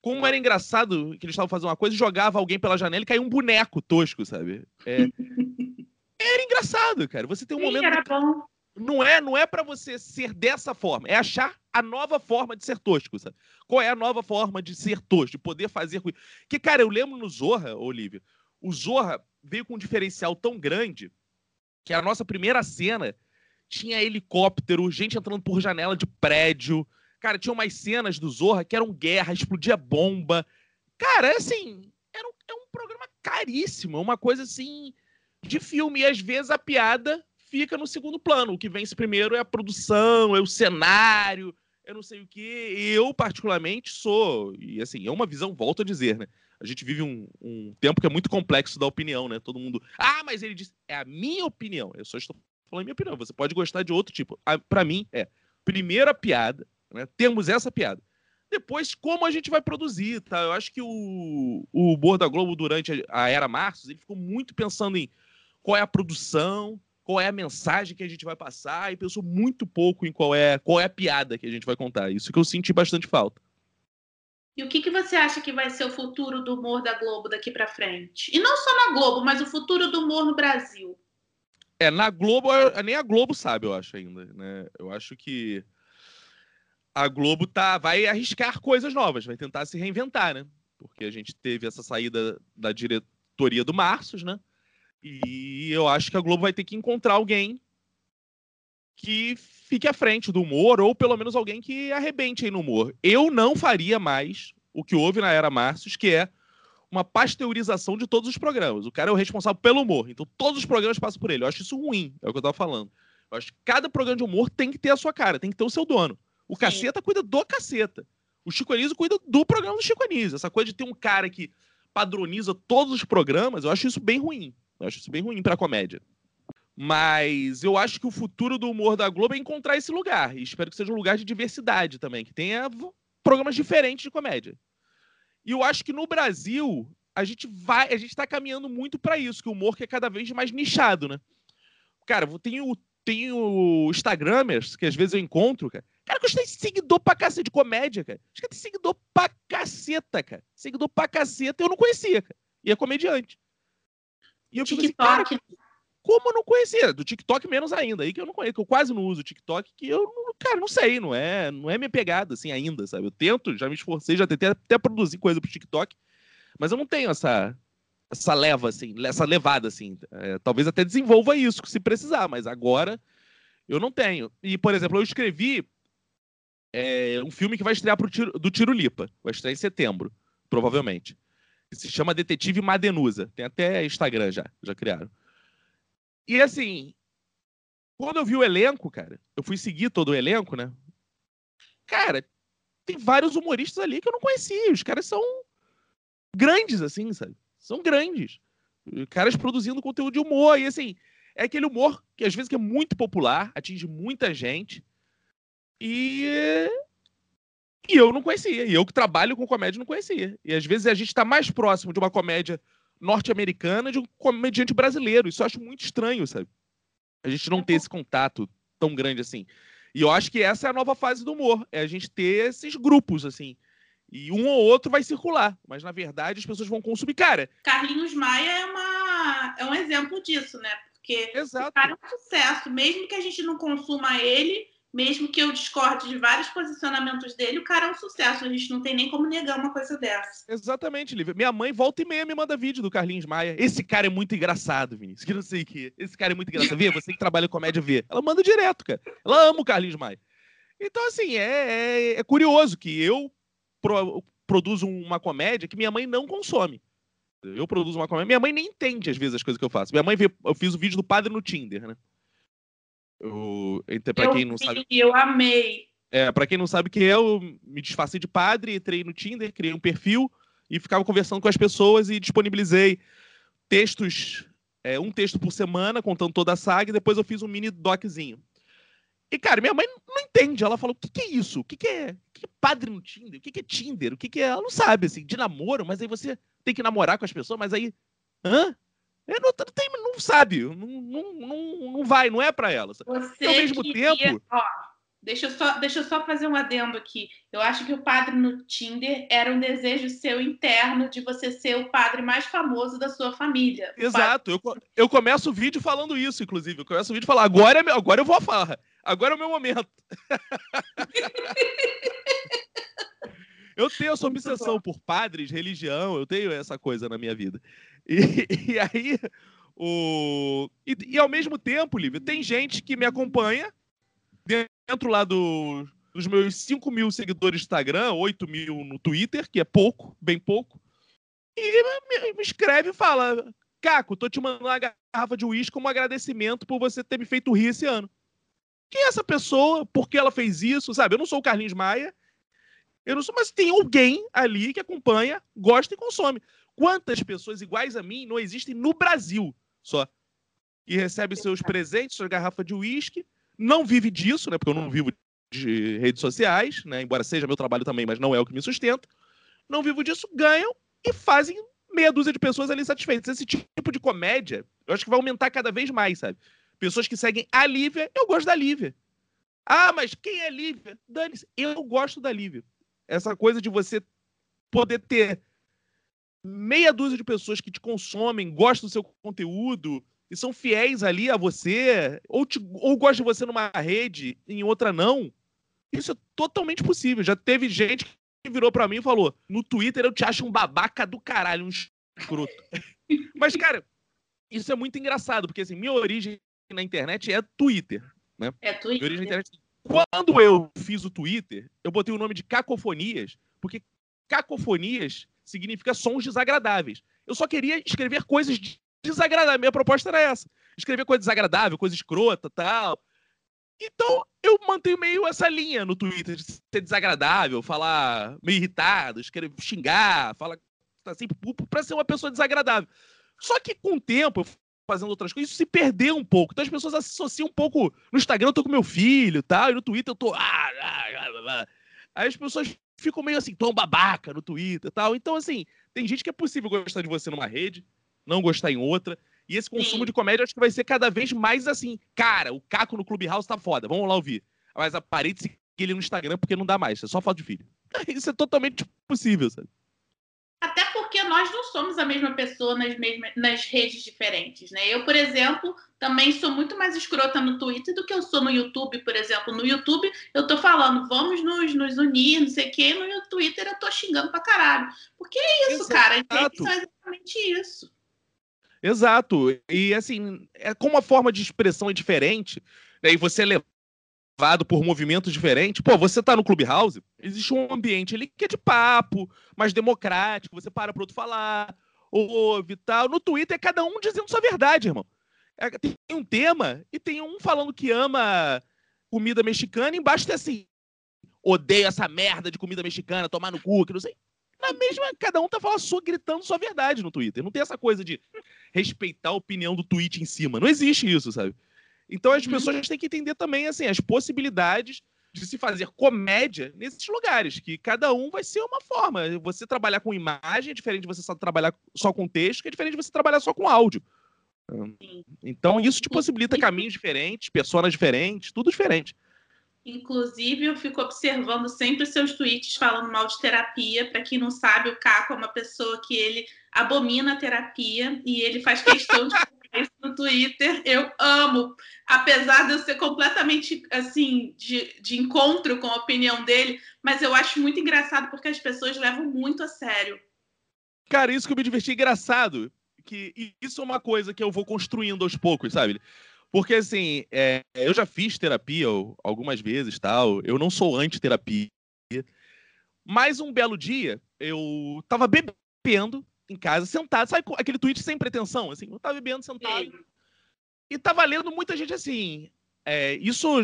Como era engraçado que eles estavam fazendo uma coisa e jogava alguém pela janela e caía um boneco tosco, sabe? É, Era engraçado, cara. Você tem um Sim, momento. Era bom. Não é, não é para você ser dessa forma, é achar a nova forma de ser tosco, sabe? Qual é a nova forma de ser tosco, de poder fazer Que, cara, eu lembro no Zorra, Olivia, o Zorra veio com um diferencial tão grande que a nossa primeira cena tinha helicóptero, gente entrando por janela de prédio. Cara, tinha umas cenas do Zorra que eram guerra, explodia bomba. Cara, assim, era um, é um programa caríssimo, é uma coisa assim de filme. E às vezes a piada fica no segundo plano. O que vence primeiro é a produção, é o cenário, eu não sei o que. Eu, particularmente, sou. E assim, é uma visão, volto a dizer, né? A gente vive um, um tempo que é muito complexo da opinião, né? Todo mundo. Ah, mas ele disse. É a minha opinião. Eu só estou falando a minha opinião. Você pode gostar de outro tipo. Para mim, é. Primeiro a piada, né? Temos essa piada. Depois, como a gente vai produzir, tá? Eu acho que o, o Borda Globo, durante a era Marços, ele ficou muito pensando em qual é a produção, qual é a mensagem que a gente vai passar, e pensou muito pouco em qual é, qual é a piada que a gente vai contar. Isso que eu senti bastante falta. E o que, que você acha que vai ser o futuro do humor da Globo daqui para frente? E não só na Globo, mas o futuro do humor no Brasil. É, na Globo, nem a Globo sabe, eu acho ainda, né? Eu acho que a Globo tá, vai arriscar coisas novas, vai tentar se reinventar, né? Porque a gente teve essa saída da diretoria do Marços, né? E eu acho que a Globo vai ter que encontrar alguém que fique à frente do humor, ou pelo menos alguém que arrebente aí no humor. Eu não faria mais o que houve na era Márcios, que é uma pasteurização de todos os programas. O cara é o responsável pelo humor, então todos os programas passam por ele. Eu acho isso ruim, é o que eu tava falando. Eu acho que cada programa de humor tem que ter a sua cara, tem que ter o seu dono. O Sim. Caceta cuida do Caceta. O Chico Anísio cuida do programa do Chico Anísio. Essa coisa de ter um cara que padroniza todos os programas, eu acho isso bem ruim. Eu acho isso bem ruim pra comédia. Mas eu acho que o futuro do humor da Globo é encontrar esse lugar. E espero que seja um lugar de diversidade também, que tenha programas diferentes de comédia. E eu acho que no Brasil a gente vai, a gente está caminhando muito para isso, que o humor que é cada vez mais nichado, né? Cara, tem o tem o Instagramers, que às vezes eu encontro, cara. Cara, que tem seguidor pra caceta de comédia, cara. Acho que tem seguidor pra caceta, cara. Seguidor pra caceta, eu não conhecia, cara. E é comediante. E eu TikTok. Assim, cara, como eu não conhecia? Do TikTok menos ainda, aí que eu não conheço, que eu quase não uso o TikTok, que eu, cara, não sei, não é, não é minha pegada, assim, ainda, sabe? Eu tento, já me esforcei, já tentei até produzir coisa pro TikTok, mas eu não tenho essa, essa leva, assim, essa levada, assim. É, talvez até desenvolva isso, se precisar, mas agora eu não tenho. E, por exemplo, eu escrevi é, um filme que vai estrear pro tiro, do Tiro Lipa, vai estrear em setembro, provavelmente. Se chama Detetive Madenusa. Tem até Instagram já, já criaram. E assim, quando eu vi o elenco, cara, eu fui seguir todo o elenco, né? Cara, tem vários humoristas ali que eu não conhecia. Os caras são grandes, assim, sabe? São grandes. Caras produzindo conteúdo de humor. E assim, é aquele humor que às vezes é muito popular, atinge muita gente. E. E eu não conhecia. E eu que trabalho com comédia não conhecia. E às vezes a gente está mais próximo de uma comédia norte-americana de um comediante brasileiro. Isso eu acho muito estranho, sabe? A gente não ter esse contato tão grande assim. E eu acho que essa é a nova fase do humor, é a gente ter esses grupos, assim. E um ou outro vai circular, mas na verdade as pessoas vão consumir. Cara. Carlinhos Maia é, uma, é um exemplo disso, né? Porque Exato. o cara é um sucesso, mesmo que a gente não consuma ele, mesmo que eu discorde de vários posicionamentos dele, o cara é um sucesso. A gente não tem nem como negar uma coisa dessa. Exatamente, Lívia. Minha mãe volta e meia me manda vídeo do Carlinhos Maia. Esse cara é muito engraçado, Vinícius. Que não sei o que. Esse cara é muito engraçado. Vê, você que trabalha comédia, vê. Ela manda direto, cara. Ela ama o Carlinhos Maia. Então, assim, é, é, é curioso que eu pro, produzo uma comédia que minha mãe não consome. Eu produzo uma comédia. Minha mãe nem entende, às vezes, as coisas que eu faço. Minha mãe vê. Eu fiz o vídeo do padre no Tinder, né? Eu, para quem não vi, sabe. Eu amei. É, para quem não sabe que é, eu me disfarcei de padre, entrei no Tinder, criei um perfil e ficava conversando com as pessoas e disponibilizei textos, é, um texto por semana, contando toda a saga, e depois eu fiz um mini doczinho. E, cara, minha mãe não entende. Ela falou: o que, que é isso? O que, que, é, o que, é padre no Tinder? O que, que é Tinder? O que, que é. Ela não sabe, assim, de namoro, mas aí você tem que namorar com as pessoas, mas aí. Hã? É, não, tem, não sabe, não, não, não, não vai, não é para ela. Você ao mesmo queria, tempo. Ó, deixa, eu só, deixa eu só fazer um adendo aqui. Eu acho que o padre no Tinder era um desejo seu interno de você ser o padre mais famoso da sua família. Exato, eu, eu começo o vídeo falando isso, inclusive. Eu começo o vídeo falando, agora, é, agora eu vou a farra, agora é o meu momento. Eu tenho essa obsessão por padres, religião, eu tenho essa coisa na minha vida. E, e aí, o... E, e, ao mesmo tempo, Lívia, tem gente que me acompanha dentro lá do, dos meus 5 mil seguidores no Instagram, 8 mil no Twitter, que é pouco, bem pouco, e me, me escreve e fala: Caco, tô te mandando uma garrafa de uísque como agradecimento por você ter me feito rir esse ano. Quem é essa pessoa? Por que ela fez isso? Sabe, eu não sou o Carlinhos Maia, eu não sou, mas tem alguém ali que acompanha, gosta e consome. Quantas pessoas iguais a mim não existem no Brasil só? E recebe seus presentes, sua garrafa de uísque, não vive disso, né? Porque eu não vivo de redes sociais, né? Embora seja meu trabalho também, mas não é o que me sustenta. Não vivo disso, ganham e fazem meia dúzia de pessoas ali satisfeitas. Esse tipo de comédia, eu acho que vai aumentar cada vez mais, sabe? Pessoas que seguem a Lívia, eu gosto da Lívia. Ah, mas quem é Lívia? Dane-se, eu gosto da Lívia essa coisa de você poder ter meia dúzia de pessoas que te consomem, gostam do seu conteúdo e são fiéis ali a você, ou, te, ou gostam de você numa rede, em outra não, isso é totalmente possível. Já teve gente que virou para mim e falou: no Twitter eu te acho um babaca do caralho, um escroto. Mas, cara, isso é muito engraçado, porque assim, minha origem na internet é Twitter. Né? É Twitter. Minha origem na internet... Quando eu fiz o Twitter, eu botei o nome de Cacofonias, porque cacofonias significa sons desagradáveis. Eu só queria escrever coisas desagradáveis. Minha proposta era essa. Escrever coisa desagradável, coisa escrota tal. Então, eu mantenho meio essa linha no Twitter de ser desagradável, falar meio irritado, escrever, xingar, falar assim, pra ser uma pessoa desagradável. Só que com o tempo, fazendo outras coisas, isso se perdeu um pouco. Então as pessoas associam um pouco. No Instagram eu tô com meu filho tal, e no Twitter eu tô. Ah, ah, ah, Aí as pessoas ficam meio assim, tão babaca no Twitter e tal. Então, assim, tem gente que é possível gostar de você numa rede, não gostar em outra. E esse consumo Sim. de comédia acho que vai ser cada vez mais assim. Cara, o Caco no Clubhouse tá foda, vamos lá ouvir. Mas a parede seguir ele no Instagram porque não dá mais, é só foto de filho. Isso é totalmente possível, sabe? Porque nós não somos a mesma pessoa nas, mesmas, nas redes diferentes, né? Eu, por exemplo, também sou muito mais escrota no Twitter do que eu sou no YouTube, por exemplo. No YouTube eu tô falando, vamos nos, nos unir, não sei o quê. No Twitter eu tô xingando pra caralho. Porque é isso, Exato. cara. As redes são exatamente isso. Exato. E assim, é como a forma de expressão é diferente, né? e você é levado por movimentos diferentes. Pô, você tá no Clubhouse, existe um ambiente ali que é de papo, mais democrático, você para pro outro falar, ouve e tal. No Twitter é cada um dizendo sua verdade, irmão. É, tem um tema e tem um falando que ama comida mexicana, e embaixo tem assim: odeio essa merda de comida mexicana, tomar no cu, que não sei. Na mesma, cada um tá falando sua, gritando sua verdade no Twitter. Não tem essa coisa de respeitar a opinião do tweet em cima. Não existe isso, sabe? Então as uhum. pessoas têm que entender também assim as possibilidades de se fazer comédia nesses lugares, que cada um vai ser uma forma. Você trabalhar com imagem é diferente de você só trabalhar só com texto, que é diferente de você trabalhar só com áudio. Sim. Então isso te possibilita caminhos diferentes, pessoas diferentes, tudo diferente. Inclusive, eu fico observando sempre os seus tweets falando mal de terapia. Para quem não sabe, o Caco é uma pessoa que ele abomina a terapia e ele faz questão de isso no Twitter. Eu amo, apesar de eu ser completamente assim de, de encontro com a opinião dele, mas eu acho muito engraçado porque as pessoas levam muito a sério. Cara, isso que eu me diverti engraçado, que isso é uma coisa que eu vou construindo aos poucos, sabe? Porque, assim, é, eu já fiz terapia algumas vezes, tal. Eu não sou anti-terapia. Mas um belo dia, eu tava bebendo em casa, sentado. Sabe aquele tweet sem pretensão? Assim, eu tava bebendo, sentado. Sim. E tava lendo muita gente assim. É, isso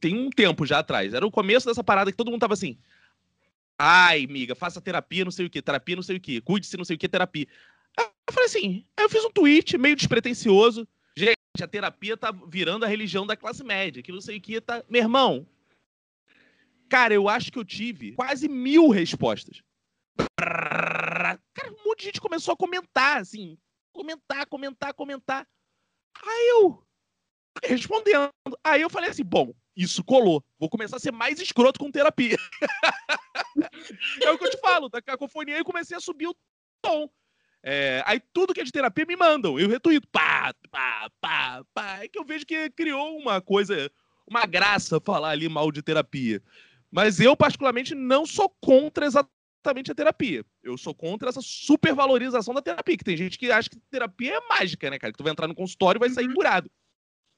tem um tempo já atrás. Era o começo dessa parada que todo mundo tava assim. Ai, amiga, faça terapia, não sei o que, terapia, não sei o que, cuide-se, não sei o que, terapia. Eu falei assim, aí eu fiz um tweet meio despretensioso a terapia tá virando a religião da classe média, que não sei o que tá. Meu irmão, cara, eu acho que eu tive quase mil respostas. Um monte de gente começou a comentar, assim. Comentar, comentar, comentar. Aí eu respondendo. Aí eu falei assim: bom, isso colou. Vou começar a ser mais escroto com terapia. é o que eu te falo, da cacofonia eu comecei a subir o tom. É, aí tudo que é de terapia me mandam, eu retuito, pá, pá, pá, pá. É que eu vejo que criou uma coisa, uma graça falar ali mal de terapia. Mas eu, particularmente, não sou contra exatamente a terapia. Eu sou contra essa supervalorização da terapia, que tem gente que acha que terapia é mágica, né, cara? Que tu vai entrar no consultório e vai sair uhum. curado.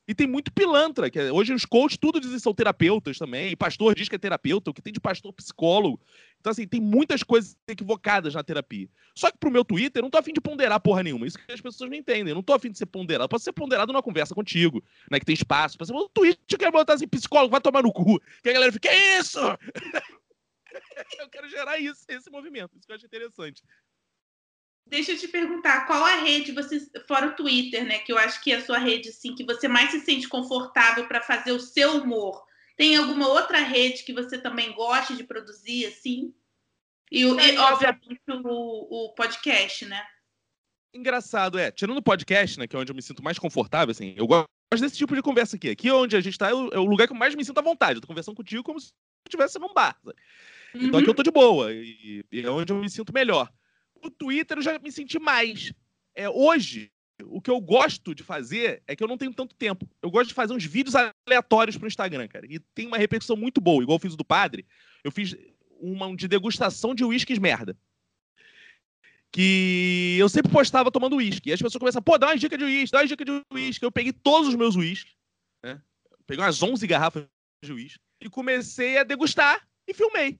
E tem muito pilantra, que é, hoje os coaches tudo dizem que são terapeutas também, e pastor diz que é terapeuta, o que tem de pastor psicólogo. Então, assim, tem muitas coisas equivocadas na terapia. Só que pro meu Twitter, eu não tô afim de ponderar porra nenhuma. Isso que as pessoas não entendem. Eu não tô afim de ser ponderado. Pode ser ponderado numa conversa contigo, né? Que tem espaço. Pra ser no Twitter, eu quero botar assim, psicólogo, vai tomar no cu. Que a galera fica, que é isso? eu quero gerar isso, esse movimento. Isso que eu acho interessante. Deixa eu te perguntar, qual a rede você, fora o Twitter, né? Que eu acho que é a sua rede, assim, que você mais se sente confortável para fazer o seu humor. Tem alguma outra rede que você também gosta de produzir, assim? E, e obviamente, o, o podcast, né? Engraçado, é. Tirando o podcast, né? Que é onde eu me sinto mais confortável, assim. Eu gosto desse tipo de conversa aqui. Aqui é onde a gente tá, é o lugar que eu mais me sinto à vontade. Eu tô conversando contigo como se eu estivesse num bar. Sabe? Uhum. Então aqui eu tô de boa. E, e, é onde eu me sinto melhor. O Twitter eu já me senti mais. É, hoje, o que eu gosto de fazer é que eu não tenho tanto tempo. Eu gosto de fazer uns vídeos aleatórios pro Instagram, cara. E tem uma repercussão muito boa, igual eu fiz o do padre. Eu fiz uma de degustação de uísques merda. Que eu sempre postava tomando uísque. E as pessoas começam, pô, dá uma dica de uísque, dá uma dica de uísque. Eu peguei todos os meus uísques, né? Peguei umas 11 garrafas de uísque e comecei a degustar e filmei.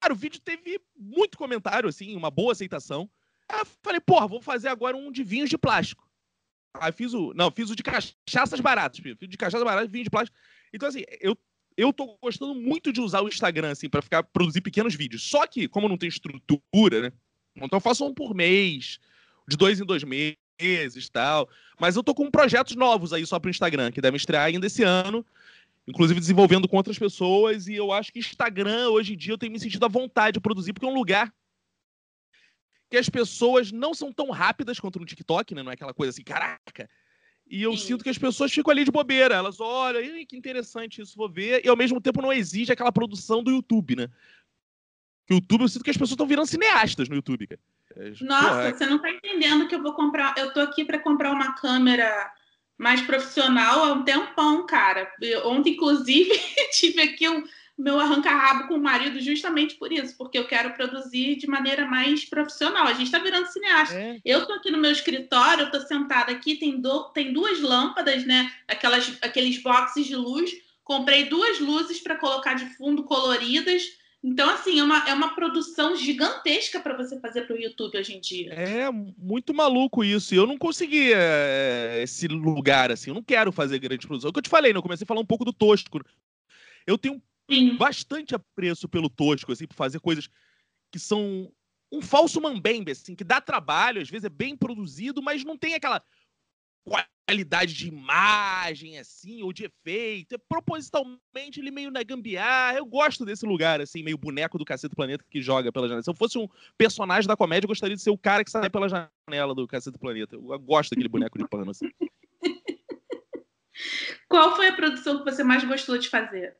Cara, o vídeo teve muito comentário, assim, uma boa aceitação. Aí eu falei, porra, vou fazer agora um de vinhos de plástico. Aí fiz o. Não, fiz o de cachaças baratas. Fiz o de cachaças baratas, vinho de plástico. Então, assim, eu, eu tô gostando muito de usar o Instagram, assim, para ficar produzir pequenos vídeos. Só que, como não tem estrutura, né? Então eu faço um por mês, de dois em dois meses tal. Mas eu tô com projetos novos aí só pro Instagram, que devem estrear ainda esse ano. Inclusive desenvolvendo com outras pessoas. E eu acho que Instagram, hoje em dia, eu tenho me sentido à vontade de produzir, porque é um lugar que as pessoas não são tão rápidas quanto no TikTok, né? Não é aquela coisa assim, caraca. E eu Sim. sinto que as pessoas ficam ali de bobeira. Elas olham, que interessante isso, vou ver. E ao mesmo tempo não exige aquela produção do YouTube, né? O YouTube, eu sinto que as pessoas estão virando cineastas no YouTube, cara. Nossa, Porra, é... você não tá entendendo que eu vou comprar. Eu tô aqui para comprar uma câmera mais profissional há um tempão, cara. Eu, ontem, inclusive, tive aqui um meu arranca-rabo com o marido justamente por isso, porque eu quero produzir de maneira mais profissional. A gente está virando cineasta. É. Eu estou aqui no meu escritório, eu estou sentada aqui, tem, do, tem duas lâmpadas, né? Aquelas, aqueles boxes de luz. Comprei duas luzes para colocar de fundo coloridas. Então, assim, é uma, é uma produção gigantesca para você fazer para o YouTube hoje em dia. É muito maluco isso. E eu não consegui é, esse lugar, assim. Eu não quero fazer grande produção. É o que eu te falei, né? Eu comecei a falar um pouco do tosco. Eu tenho Sim. bastante apreço pelo tosco, assim, por fazer coisas que são um falso mambembe, assim, que dá trabalho, às vezes é bem produzido, mas não tem aquela qualidade de imagem, assim, ou de efeito. É propositalmente ele meio na gambiarra. Eu gosto desse lugar, assim, meio boneco do Cacete Planeta que joga pela janela. Se eu fosse um personagem da comédia, eu gostaria de ser o cara que sai pela janela do Cacete Planeta. Eu gosto daquele boneco de pano, assim. Qual foi a produção que você mais gostou de fazer?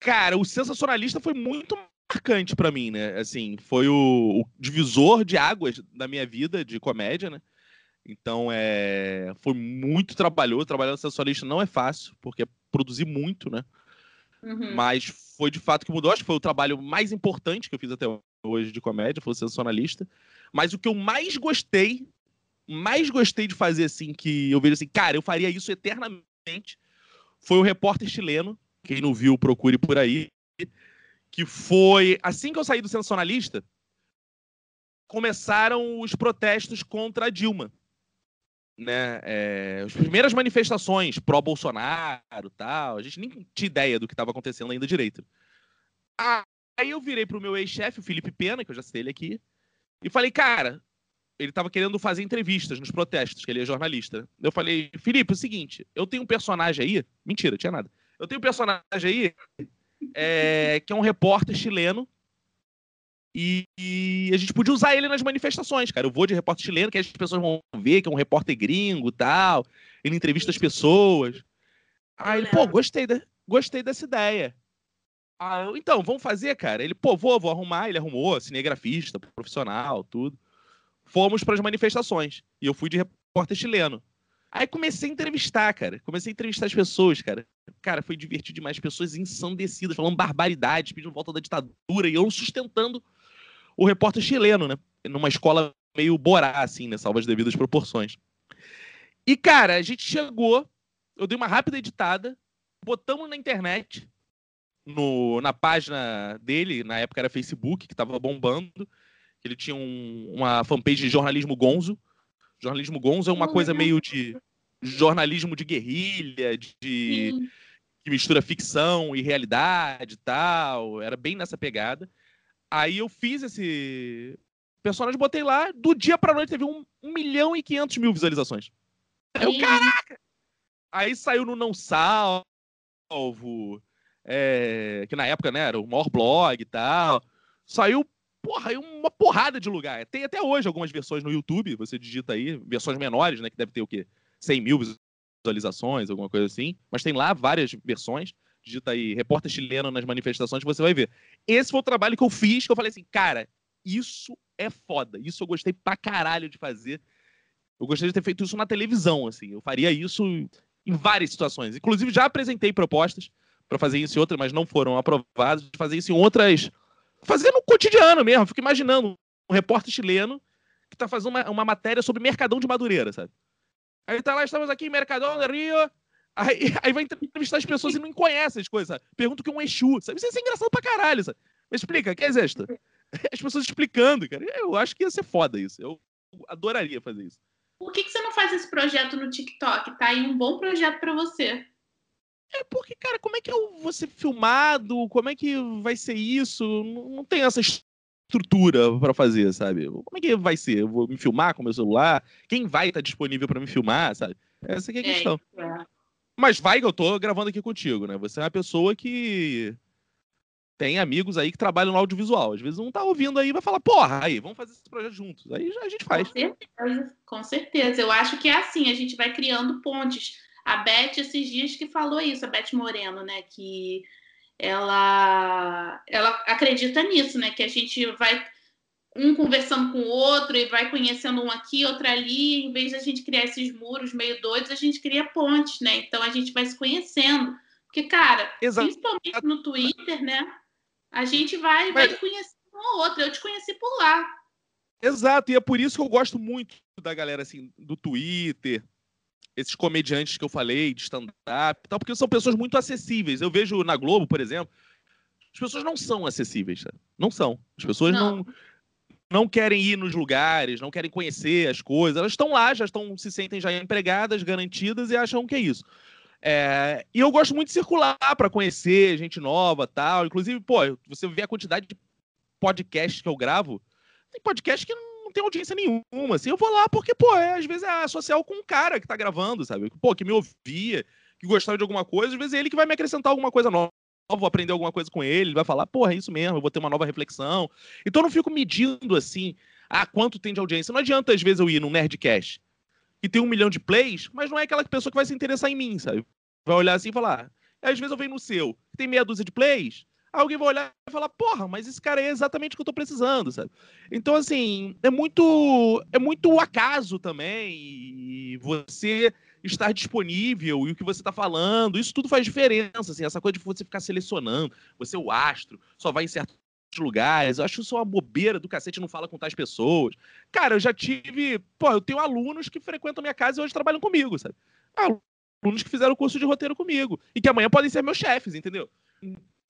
Cara, o sensacionalista foi muito marcante para mim, né? Assim, foi o, o, divisor de águas da minha vida de comédia, né? Então, é, foi muito trabalhoso. Trabalhar no sensacionalista não é fácil, porque é produzir muito, né? Uhum. Mas foi de fato que mudou. Acho que foi o trabalho mais importante que eu fiz até hoje de comédia, foi o sensacionalista. Mas o que eu mais gostei, mais gostei de fazer, assim, que eu vejo assim, cara, eu faria isso eternamente, foi o repórter chileno, quem não viu, procure por aí. Que foi assim que eu saí do sensacionalista, começaram os protestos contra a Dilma. Né? É, as primeiras manifestações pró-Bolsonaro tal, a gente nem tinha ideia do que estava acontecendo ainda direito. Aí eu virei pro meu ex-chefe, o Felipe Pena, que eu já citei ele aqui, e falei, cara, ele estava querendo fazer entrevistas nos protestos, que ele é jornalista. Eu falei, Felipe, é o seguinte, eu tenho um personagem aí, mentira, tinha nada. Eu tenho um personagem aí é, que é um repórter chileno. E, e, a gente podia usar ele nas manifestações, cara. Eu vou de repórter chileno, que as pessoas vão ver que é um repórter gringo e tal. Ele entrevista as pessoas. Aí ele, pô, gostei, da, gostei dessa ideia. Ah, eu, então, vamos fazer, cara. Ele, pô, vou, vou arrumar. Ele arrumou, cinegrafista, profissional, tudo. Fomos para as manifestações. E eu fui de repórter chileno. Aí comecei a entrevistar, cara. Comecei a entrevistar as pessoas, cara. Cara, foi divertido demais. Pessoas ensandecidas, falando barbaridades, pedindo volta da ditadura e eu sustentando o repórter chileno, né? Numa escola meio borá, assim, né? Salva as devidas proporções. E, cara, a gente chegou, eu dei uma rápida editada, botamos na internet, no, na página dele, na época era Facebook, que tava bombando. Ele tinha um, uma fanpage de jornalismo gonzo Jornalismo gonzo é uma coisa meio de jornalismo de guerrilha, de que mistura ficção e realidade e tal. Era bem nessa pegada. Aí eu fiz esse personagem, botei lá, do dia pra noite teve um, um milhão e quinhentos mil visualizações. Aí eu, caraca! Aí saiu no Não Salvo, é, que na época né, era o maior blog e tal. Saiu porra, uma porrada de lugar. Tem até hoje algumas versões no YouTube, você digita aí, versões menores, né, que deve ter o quê? 100 mil visualizações, alguma coisa assim. Mas tem lá várias versões. digita aí repórter chileno nas manifestações, você vai ver. Esse foi o trabalho que eu fiz, que eu falei assim, cara, isso é foda. Isso eu gostei pra caralho de fazer. Eu gostaria de ter feito isso na televisão, assim. Eu faria isso em várias situações. Inclusive, já apresentei propostas para fazer isso em outras, mas não foram aprovadas. De fazer isso em outras. Fazer no cotidiano mesmo. Fico imaginando um repórter chileno que tá fazendo uma, uma matéria sobre Mercadão de Madureira, sabe? Aí tá lá, estamos aqui em Mercadão de Rio. Aí, aí vai entrevistar as pessoas e não conhece as coisas, sabe? Pergunta o que é um Exu, sabe? Isso é engraçado pra caralho, sabe? Mas explica, que é exército? As pessoas explicando, cara. Eu acho que ia ser foda isso. Eu adoraria fazer isso. Por que, que você não faz esse projeto no TikTok? Tá aí um bom projeto para você. É porque, cara, como é que eu vou ser filmado? Como é que vai ser isso? Não tem essa estrutura para fazer, sabe? Como é que vai ser? Eu vou me filmar com meu celular? Quem vai estar disponível para me filmar, sabe? Essa é a é, questão. É, Mas vai que eu tô gravando aqui contigo, né? Você é uma pessoa que tem amigos aí que trabalham no audiovisual. Às vezes um tá ouvindo aí e vai falar, porra, aí, vamos fazer esse projeto juntos. Aí já a gente faz. Com certeza, com certeza. Eu acho que é assim, a gente vai criando pontes. A Beth, esses dias que falou isso, a Beth Moreno, né? Que ela, ela acredita nisso, né? Que a gente vai um conversando com o outro e vai conhecendo um aqui, outro ali, em vez de a gente criar esses muros meio doidos, a gente cria pontes, né? Então a gente vai se conhecendo. Porque, cara, Exato. principalmente no Twitter, né? A gente vai, Mas... vai conhecer um ou outro. Eu te conheci por lá. Exato, e é por isso que eu gosto muito da galera assim, do Twitter, esses comediantes que eu falei, de stand-up tal, porque são pessoas muito acessíveis. Eu vejo na Globo, por exemplo, as pessoas não são acessíveis, sabe? Não são. As pessoas não. não não querem ir nos lugares, não querem conhecer as coisas. Elas estão lá, já estão, se sentem já empregadas, garantidas e acham que é isso. É, e eu gosto muito de circular para conhecer gente nova tal. Inclusive, pô, você vê a quantidade de podcasts que eu gravo. Tem podcast que não tem audiência nenhuma. Assim, eu vou lá porque, pô, é, às vezes é social com um cara que tá gravando, sabe? Pô, que me ouvia, que gostava de alguma coisa, às vezes é ele que vai me acrescentar alguma coisa nova. Vou aprender alguma coisa com ele, ele vai falar, porra, é isso mesmo, eu vou ter uma nova reflexão. Então eu não fico medindo assim, ah, quanto tem de audiência. Não adianta, às vezes, eu ir num Nerdcast e tem um milhão de plays, mas não é aquela pessoa que vai se interessar em mim, sabe? Vai olhar assim e falar. Às vezes eu venho no seu, tem meia dúzia de plays, alguém vai olhar e falar, porra, mas esse cara é exatamente o que eu tô precisando, sabe? Então, assim, é muito. É muito acaso também. E você estar disponível e o que você tá falando, isso tudo faz diferença, assim, essa coisa de você ficar selecionando, você é o astro, só vai em certos lugares. Eu acho isso uma bobeira do cacete, não fala com tais pessoas. Cara, eu já tive. Pô, eu tenho alunos que frequentam minha casa e hoje trabalham comigo, sabe? Alunos que fizeram o curso de roteiro comigo e que amanhã podem ser meus chefes, entendeu?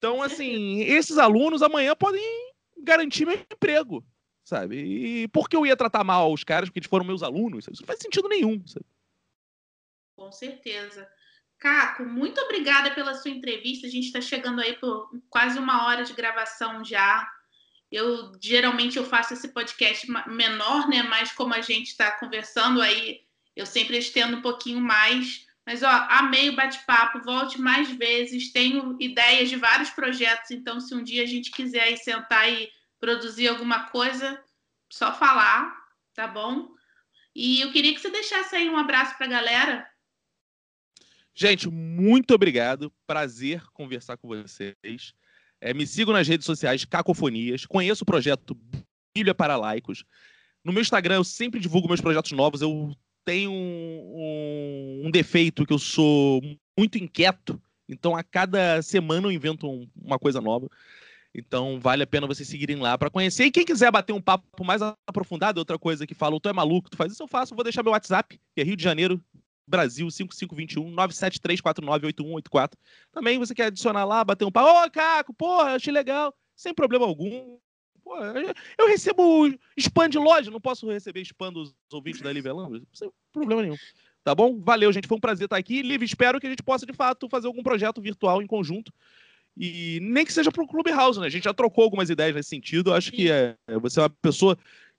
Então, assim, esses alunos amanhã podem garantir meu emprego, sabe? E por que eu ia tratar mal os caras porque eles foram meus alunos? Isso não faz sentido nenhum, sabe? Com certeza. Caco, muito obrigada pela sua entrevista. A gente está chegando aí por quase uma hora de gravação já. Eu geralmente eu faço esse podcast menor, né? Mas como a gente está conversando aí, eu sempre estendo um pouquinho mais. Mas ó, amei o bate-papo. Volte mais vezes. Tenho ideias de vários projetos. Então, se um dia a gente quiser aí sentar e produzir alguma coisa, só falar, tá bom? E eu queria que você deixasse aí um abraço para a galera. Gente, muito obrigado. Prazer conversar com vocês. É, me sigam nas redes sociais, Cacofonias. Conheço o projeto Bíblia para Laicos. No meu Instagram eu sempre divulgo meus projetos novos. Eu tenho um, um, um defeito que eu sou muito inquieto. Então, a cada semana eu invento um, uma coisa nova. Então, vale a pena vocês seguirem lá para conhecer. E quem quiser bater um papo mais aprofundado, outra coisa que fala, tu é maluco, tu faz isso, eu faço. Vou deixar meu WhatsApp, que é Rio de Janeiro, Brasil 5521 973498184. Também você quer adicionar lá, bater um papo. Ô, Caco, porra, achei legal. Sem problema algum. Porra, eu recebo spam de loja, não posso receber spam dos ouvintes da Livelão, sem problema nenhum. Tá bom? Valeu, gente. Foi um prazer estar aqui. Liv, espero que a gente possa, de fato, fazer algum projeto virtual em conjunto. E nem que seja para o Clubhouse, né? A gente já trocou algumas ideias nesse sentido. Eu acho que é, você é uma pessoa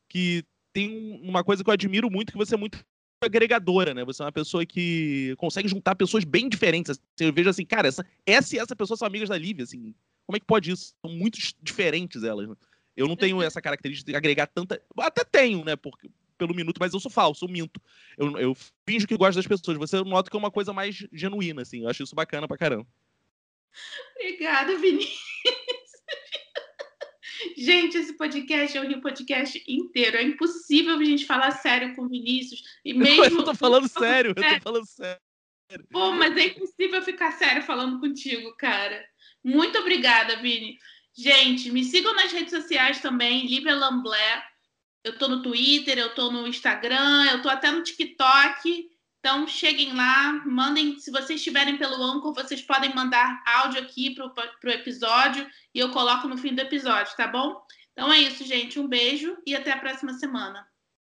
que tem uma coisa que eu admiro muito, que você é muito agregadora, né? Você é uma pessoa que consegue juntar pessoas bem diferentes. Assim, eu vejo assim, cara, essa, essa e essa pessoa são amigas da Lívia, assim. Como é que pode isso? São muito diferentes elas. Né? Eu não tenho essa característica de agregar tanta. Até tenho, né? Porque, pelo minuto, mas eu sou falso, eu minto. Eu, eu finjo que gosto das pessoas. Você nota que é uma coisa mais genuína, assim. Eu acho isso bacana pra caramba. Obrigada, Vinícius. Gente, esse podcast é o Rio Podcast inteiro. É impossível a gente falar sério com o Vinícius. E mesmo... Eu tô falando sério, eu tô falando sério. Pô, mas é impossível ficar sério falando contigo, cara. Muito obrigada, Vini. Gente, me sigam nas redes sociais também, Lívia Lamblé. Eu tô no Twitter, eu tô no Instagram, eu tô até no TikTok. Então, cheguem lá, mandem, se vocês estiverem pelo Anchor, vocês podem mandar áudio aqui pro, pro episódio e eu coloco no fim do episódio, tá bom? Então é isso, gente. Um beijo e até a próxima semana.